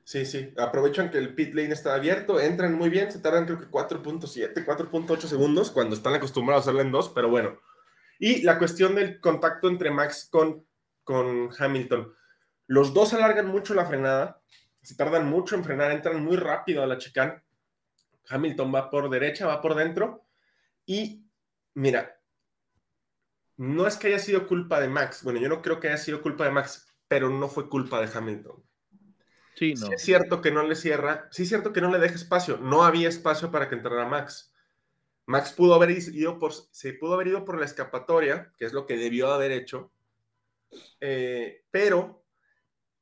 Sí, sí, aprovechan que el pit lane está abierto, entran muy bien, se tardan creo que 4.7, 4.8 segundos cuando están acostumbrados a hacerla en dos, pero bueno. Y la cuestión del contacto entre Max con, con Hamilton. Los dos alargan mucho la frenada, se tardan mucho en frenar, entran muy rápido a la chicane. Hamilton va por derecha, va por dentro. Y mira, no es que haya sido culpa de Max. Bueno, yo no creo que haya sido culpa de Max, pero no fue culpa de Hamilton. Sí, no. Sí es cierto que no le cierra, sí es cierto que no le deja espacio. No había espacio para que entrara Max. Max pudo haber ido por, se pudo haber ido por la escapatoria, que es lo que debió haber hecho, eh, pero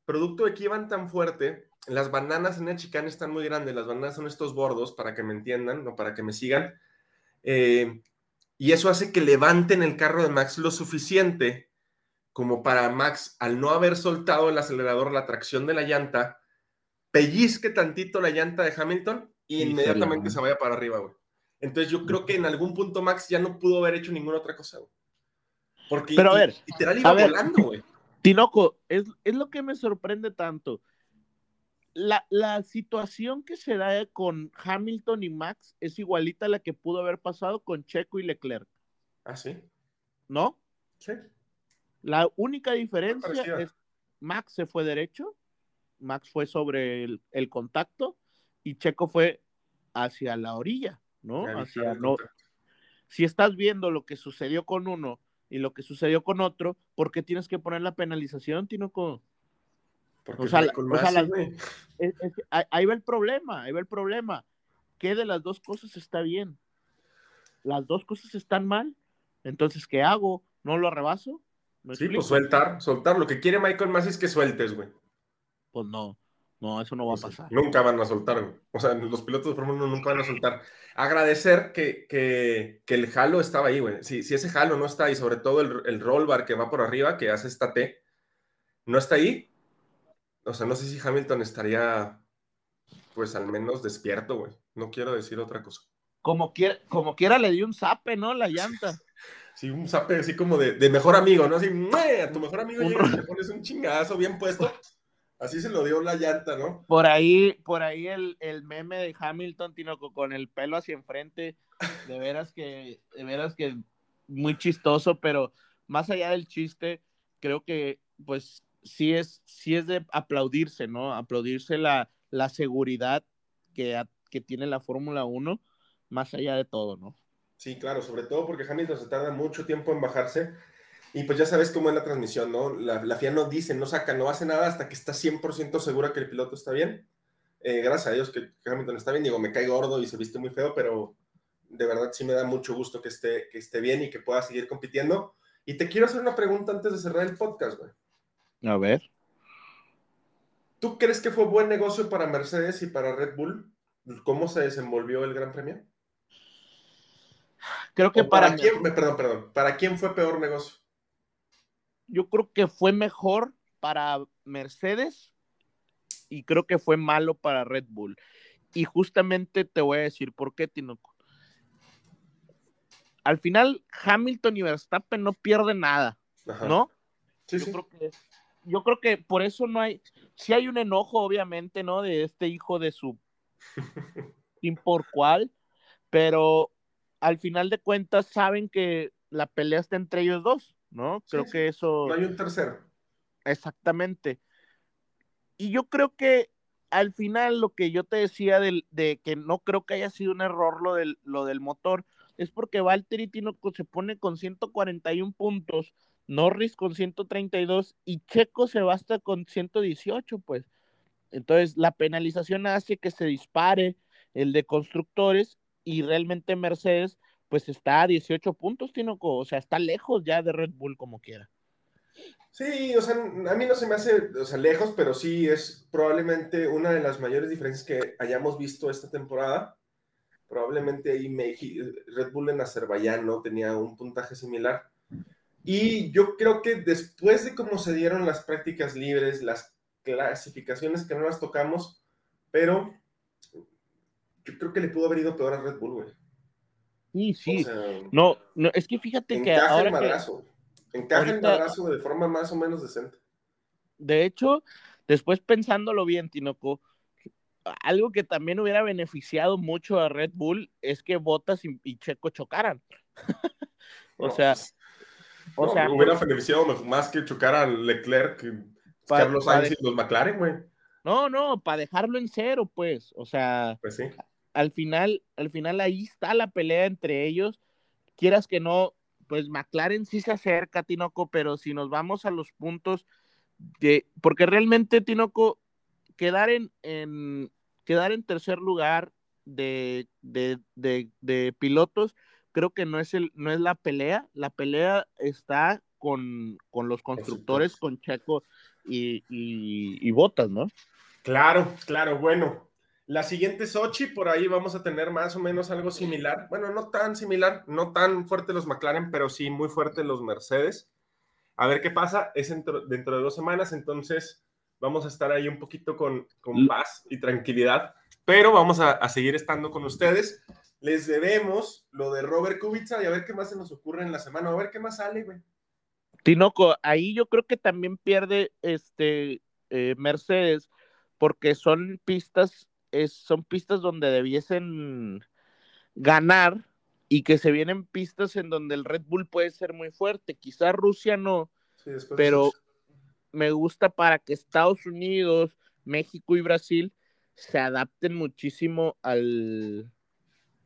producto de que iban tan fuerte, las bananas en el chicane están muy grandes, las bananas son estos bordos, para que me entiendan, o para que me sigan, eh, y eso hace que levanten el carro de Max lo suficiente como para Max, al no haber soltado el acelerador, la tracción de la llanta, pellizque tantito la llanta de Hamilton y inmediatamente se vaya para arriba, güey. Entonces yo creo que en algún punto Max ya no pudo haber hecho ninguna otra cosa, güey. Porque Pero a ver, literal iba a ver. volando, güey. Tinoco, es, es lo que me sorprende tanto. La, la situación que se da con Hamilton y Max es igualita a la que pudo haber pasado con Checo y Leclerc, Ah, sí. ¿no? Sí. La única diferencia es Max se fue derecho, Max fue sobre el, el contacto y Checo fue hacia la orilla, ¿no? Hacia no. Si estás viendo lo que sucedió con uno y lo que sucedió con otro, ¿por qué tienes que poner la penalización, Tinoco? Porque O sea, o sea, las-. Es- es ahí, va el problema, ahí va el problema. ¿Qué de las dos cosas está bien? Las dos cosas están mal. Entonces, ¿qué hago? ¿No lo rebaso? ¿Me Sí, explico? pues sueltar, soltar. Lo que quiere Michael Masi es que sueltes, güey. Pues no, no, eso no va O a pasar. Nunca van a soltar, güey. O sea, los pilotos de Fórmula 1 nunca van a soltar. Agradecer que, que, que el halo estaba ahí, güey. Si, si ese halo no está ahí, sobre todo el, el roll bar que va por arriba, que hace esta T, no está ahí. O sea, no sé si Hamilton estaría, pues al menos despierto, güey. No quiero decir otra cosa. Como quiera, como quiera le dio un zape, ¿no? La llanta. Sí, un zape así como de, de mejor amigo, ¿no? Así, ¡mue! a tu mejor amigo y le pones un chingazo bien puesto. Así se lo dio la llanta, ¿no? Por ahí, por ahí el, el meme de Hamilton, Tinoco, con el pelo hacia enfrente, de veras que, de veras que muy chistoso, pero más allá del chiste, creo que pues sí es, sí es de aplaudirse, ¿no? Aplaudirse la, la seguridad que, que tiene la Fórmula 1, más allá de todo, ¿no? Sí, claro, sobre todo porque Hamilton se tarda mucho tiempo en bajarse. Y pues ya sabes cómo es la transmisión, ¿no? La, la FIA no dice, no saca, no hace nada hasta que está 100% segura que el piloto está bien. Eh, gracias a Dios que Hamilton está bien. Digo, me cae gordo y se viste muy feo, pero de verdad sí me da mucho gusto que esté, que esté bien y que pueda seguir compitiendo. Y te quiero hacer una pregunta antes de cerrar el podcast, güey. A ver. ¿Tú crees que fue buen negocio para Mercedes y para Red Bull? ¿Cómo se desenvolvió el Gran Premio? Creo que ¿O para, para, quién, perdón, perdón, ¿para quién fue peor negocio? Yo creo que fue mejor para Mercedes y creo que fue malo para Red Bull. Y justamente te voy a decir por qué, Tinoco. Al final, Hamilton y Verstappen no pierden nada, Ajá. ¿no? Sí, yo sí. creo que yo creo que por eso no hay sí hay un enojo obviamente no de este hijo de su sin por cual pero al final de cuentas saben que la pelea está entre ellos dos no creo sí. que eso No hay un tercero. exactamente y yo creo que al final lo que yo te decía del, de que no creo que haya sido un error lo del, lo del motor es porque Valtteri Tinoco se pone con 141 puntos Norris con 132 y Checo se basta con 118, pues. Entonces, la penalización hace que se dispare el de constructores y realmente Mercedes, pues está a 18 puntos, Tinoco. O sea, está lejos ya de Red Bull como quiera. Sí, o sea, a mí no se me hace, o sea, lejos, pero sí es probablemente una de las mayores diferencias que hayamos visto esta temporada. Probablemente ahí Red Bull en Azerbaiyán no tenía un puntaje similar. Y yo creo que después de cómo se dieron las prácticas libres, las clasificaciones que no las tocamos, pero yo creo que le pudo haber ido peor a Red Bull, güey. Sí, sí. O sea, no, no, es que fíjate que encaja ahora el que, madrazo. Encaja el ahorita- madrazo de forma más o menos decente. de hecho, después pensándolo bien, Tinoco, algo que también hubiera beneficiado mucho a Red Bull es que Bottas y, y Checo chocaran. o No, sea, pues, o no, sea, hubiera beneficiado más que chocar a Leclerc, que Carlos Sainz y los McLaren, güey. no, no, para dejarlo en cero, pues. O sea, Pues sí. Al final, al final ahí está la pelea entre ellos, quieras que no, pues McLaren sí se acerca, Tinoco, pero si nos vamos a los puntos de, porque realmente Tinoco, quedar en, en quedar en tercer lugar de, de, de, de, pilotos, creo que no es, el, no es la pelea, la pelea está con, con los constructores, con Checo y, y, y Botas, ¿no? Claro, claro, bueno, la siguiente Sochi, por ahí vamos a tener más o menos algo similar. Bueno, no tan similar, no tan fuerte los McLaren, pero sí muy fuerte los Mercedes. A ver qué pasa, es dentro, dentro de dos semanas, entonces vamos a estar ahí un poquito con, con paz y tranquilidad, pero vamos a, a, seguir estando con ustedes. Les debemos lo de Robert Kubica y a ver qué más se nos ocurre en la semana, a ver qué más sale, güey. Tinoco, ahí yo creo que también pierde este eh, Mercedes, porque son pistas es, son pistas donde debiesen ganar y que se vienen pistas en donde el Red Bull puede ser muy fuerte. Quizá Rusia no, sí, pero me gusta para que Estados Unidos, México y Brasil se adapten muchísimo al,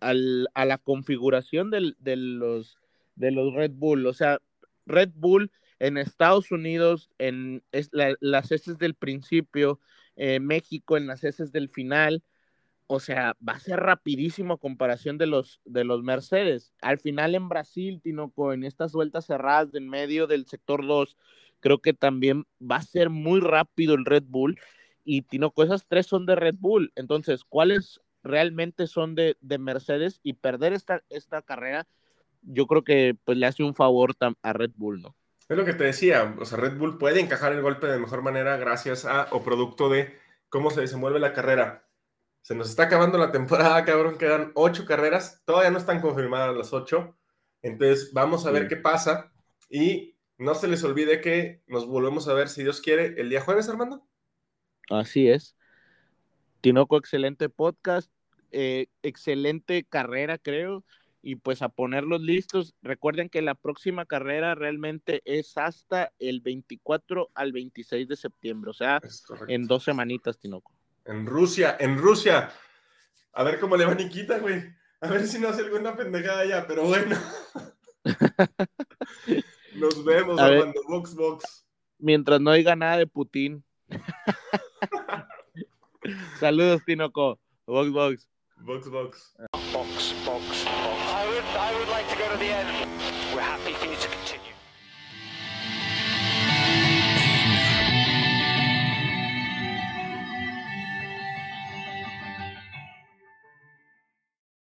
al a la configuración del, de, los, de los Red Bull. O sea, Red Bull en Estados Unidos, en es, la, las heces del principio, eh, México en las heces del final. O sea, va a ser rapidísimo a comparación de los, de los Mercedes. Al final en Brasil, Tinoco, en estas vueltas cerradas de en medio del sector 2, creo que también va a ser muy rápido el Red Bull. Y Tinoco, esas tres son de Red Bull. Entonces, ¿cuáles realmente son de, de Mercedes? Y perder esta, esta carrera, yo creo que pues le hace un favor a Red Bull, ¿no? Es lo que te decía, o sea, Red Bull puede encajar el golpe de mejor manera gracias a o producto de cómo se desenvuelve la carrera. Se nos está acabando la temporada, cabrón, quedan ocho carreras, todavía no están confirmadas las ocho, entonces vamos a ver qué pasa y no se les olvide que nos volvemos a ver, si Dios quiere, el día jueves, Armando. Así es. Tinoco, excelente podcast, eh, excelente carrera, creo y pues a ponerlos listos. Recuerden que la próxima carrera realmente es hasta el 24 al 26 de septiembre, o sea, en dos semanitas, Tinoco. En Rusia, en Rusia. A ver cómo le va Nikita, güey. A ver si no hace alguna pendejada ya, pero bueno. Nos vemos, Armando. Box, box. Mientras no diga nada de Putin. Saludos, Tinoco. Box, box. Box, box. The end.